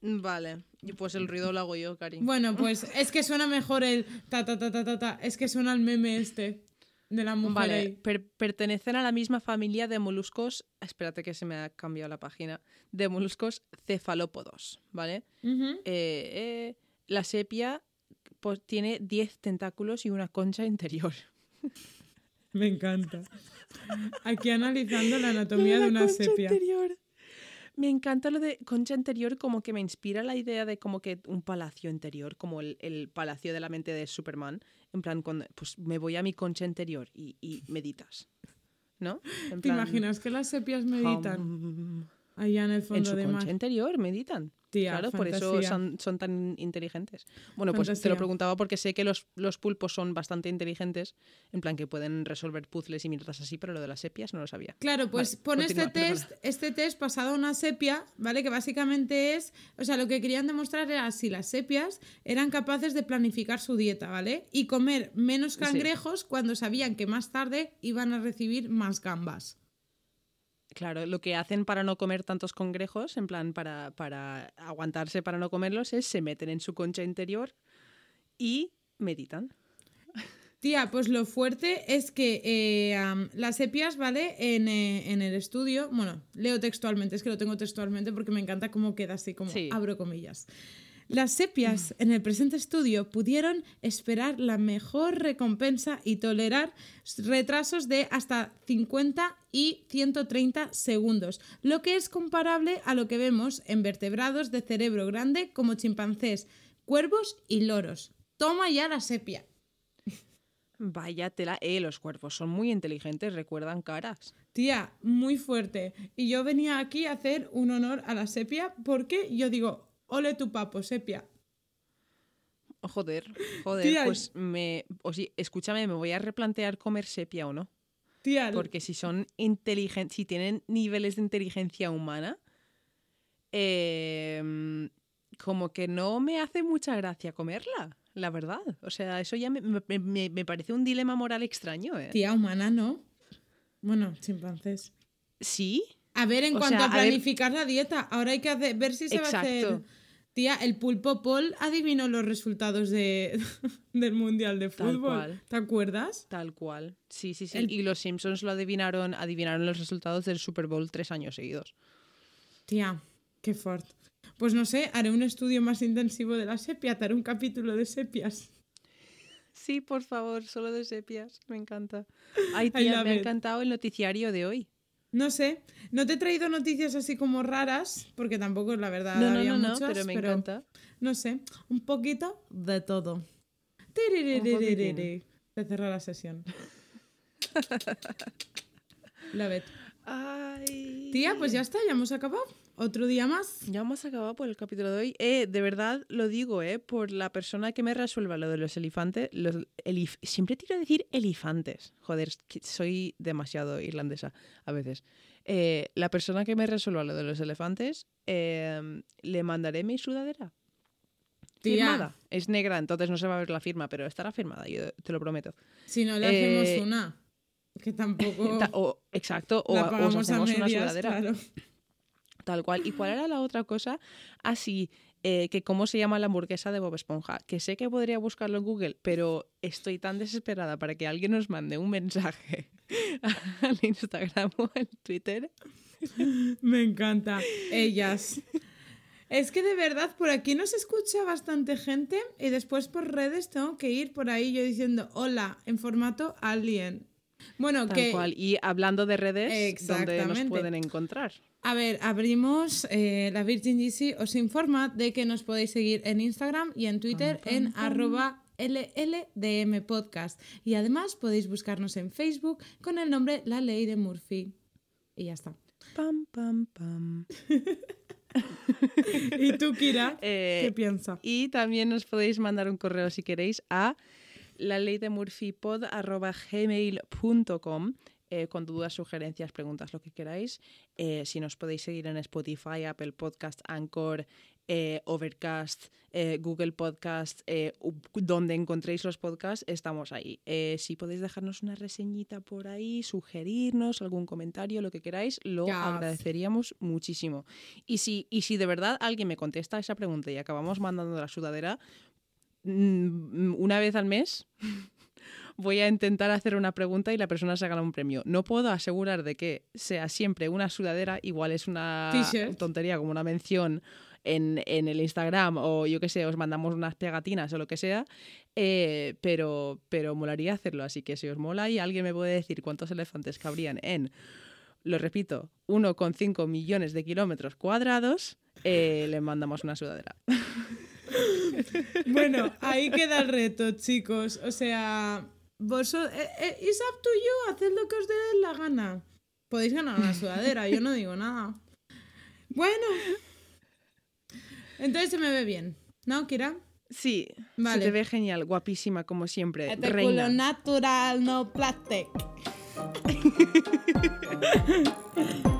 Vale, y pues el ruido lo hago yo, Cari. Bueno, pues es que suena mejor el ta ta ta ta ta ta. Es que suena el meme este de la mujer. Vale, per- pertenecen a la misma familia de moluscos. Espérate que se me ha cambiado la página. De moluscos cefalópodos, ¿vale? Eh, eh, la sepia pues, tiene 10 tentáculos y una concha interior. (laughs) Me encanta. Aquí analizando la anatomía de una concha sepia. interior. Me encanta lo de concha interior, como que me inspira la idea de como que un palacio interior, como el, el palacio de la mente de Superman. En plan, cuando, pues me voy a mi concha interior y, y meditas. ¿No? En ¿Te plan, imaginas que las sepias meditan hum, allá en el en fondo su de concha mar? interior meditan. Claro, por eso son, son tan inteligentes. Bueno, pues te lo preguntaba porque sé que los, los pulpos son bastante inteligentes, en plan que pueden resolver puzzles y mierdas así, pero lo de las sepias no lo sabía. Claro, pues Vale, pone este test, este test pasado a una sepia, ¿vale? Que básicamente es, o sea, lo que querían demostrar era si las sepias eran capaces de planificar su dieta, ¿vale? Y comer menos Sí. cangrejos cuando sabían que más tarde iban a recibir más gambas. Claro, lo que hacen para no comer tantos congrejos, en plan para, para aguantarse para no comerlos, es se meten en su concha interior y meditan. (laughs) Tía, pues lo fuerte es que eh, las sepias, ¿vale? En, eh, en el estudio, bueno, leo textualmente, es que lo tengo textualmente porque me encanta cómo queda así, como Sí. abro comillas. Las sepias en el presente estudio pudieron esperar la mejor recompensa y tolerar retrasos de hasta 50 y 130 segundos, lo que es comparable a lo que vemos en vertebrados de cerebro grande como chimpancés, cuervos y loros. Toma ya la sepia. Vaya tela. Eh, los cuervos son muy inteligentes, recuerdan caras. Tía, muy fuerte. Y yo venía aquí a hacer un honor a la sepia porque yo digo, ole tu papo, sepia. Oh, Joder, joder, Tía, pues me. O sí, escúchame, me voy a replantear comer sepia o no. Tía, Porque si son inteligentes, si tienen niveles de inteligencia humana, eh, como que no me hace mucha gracia comerla, la verdad. O sea, eso ya me, me- me- parece un dilema moral extraño, ¿eh? tía humana, ¿no? Bueno, chimpancés. Sí, A ver, en O cuanto sea, a a ver- planificar la dieta, ahora hay que hacer- ver si se va a hacer. Tía, el pulpo Paul adivinó los resultados de, (laughs) del Mundial de Tal Fútbol. cual. ¿Te acuerdas? tal cual. Sí, sí, sí. El- Y los Simpsons lo adivinaron, adivinaron los resultados del Super Bowl tres años seguidos. Tía, qué fuerte. Pues no sé, haré un estudio más intensivo de la sepia, te haré un capítulo de sepias. Sí, por favor, solo de sepias. Me encanta. (laughs) Ay, tía, me ha encantado el noticiario de hoy. No sé, no te he traído noticias así como raras, porque tampoco, la verdad, No, no, había no, muchas, pero me encanta. No sé, un poquito de todo. Se cerra la sesión. (laughs) La vet. Ay. Tía, pues ya está, ya hemos acabado. Otro día más. Ya hemos acabado por el capítulo de hoy. Eh, de verdad lo digo, eh, por la persona que me resuelva lo de los elefantes. Los elif- Siempre quiero decir elefantes. Joder, soy demasiado irlandesa a veces. Eh, la persona que me resuelva lo de los elefantes, eh, le mandaré mi sudadera. Tía. Firmada. Es negra, entonces no se va a ver la firma, pero estará firmada, yo te lo prometo. Si no le Eh, hacemos una, que tampoco o- exacto, o, la a una sudadera. claro. Tal cual. ¿Y cuál era la otra cosa? Así, eh, que cómo se llama la hamburguesa de Bob Esponja. Que sé que podría buscarlo en Google, pero estoy tan desesperada para que alguien nos mande un mensaje (laughs) al Instagram o al Twitter. Me encanta. Ellas. Es que de verdad por aquí nos escucha bastante gente y después por redes tengo que ir por ahí yo diciendo hola en formato alien. Bueno, Tal que cual. Y hablando de redes, ¿dónde nos pueden encontrar? A ver, abrimos eh, la Virgin GC os informa de que nos podéis seguir en Instagram y en Twitter Pam, pam, en pam. arroba LLDM Podcast. Y además podéis buscarnos en Facebook con el nombre La Ley de Murphy. Y ya está. Pam, pam, pam. (laughs) ¿Y tú, Kira? (laughs) Eh, ¿Qué piensas? Y también nos podéis mandar un correo si queréis a la ley de gmail.com eh, con dudas, sugerencias, preguntas, lo que queráis. Eh, si nos podéis seguir en Spotify, Apple Podcast, Anchor, eh, Overcast, Google Podcast, donde encontréis los podcasts, estamos ahí. Si podéis dejarnos una reseñita por ahí, sugerirnos algún comentario, lo que queráis, lo Yes. agradeceríamos muchísimo. Y si, y si de verdad alguien me contesta esa pregunta y acabamos mandando la sudadera, mm, una vez al mes voy a intentar hacer una pregunta y la persona se gana un premio. No puedo asegurar de que sea siempre una sudadera, igual es una tontería como una mención en, en el Instagram o yo qué sé, os mandamos unas pegatinas o lo que sea, eh, pero, pero molaría hacerlo. Así que si os mola y alguien me puede decir cuántos elefantes cabrían en, lo repito, 1,5 millones de kilómetros cuadrados, eh, le mandamos una sudadera. (laughs) Bueno, ahí queda el reto, chicos. O sea, vosotros. Eh, eh, it's up to you, haced lo que os dé la gana. Podéis ganar una sudadera, yo no digo nada. Bueno. Entonces se me ve bien, ¿no, Kira? Sí, Vale. se te ve genial, guapísima como siempre. Este reina. culo natural, no plastic. (laughs)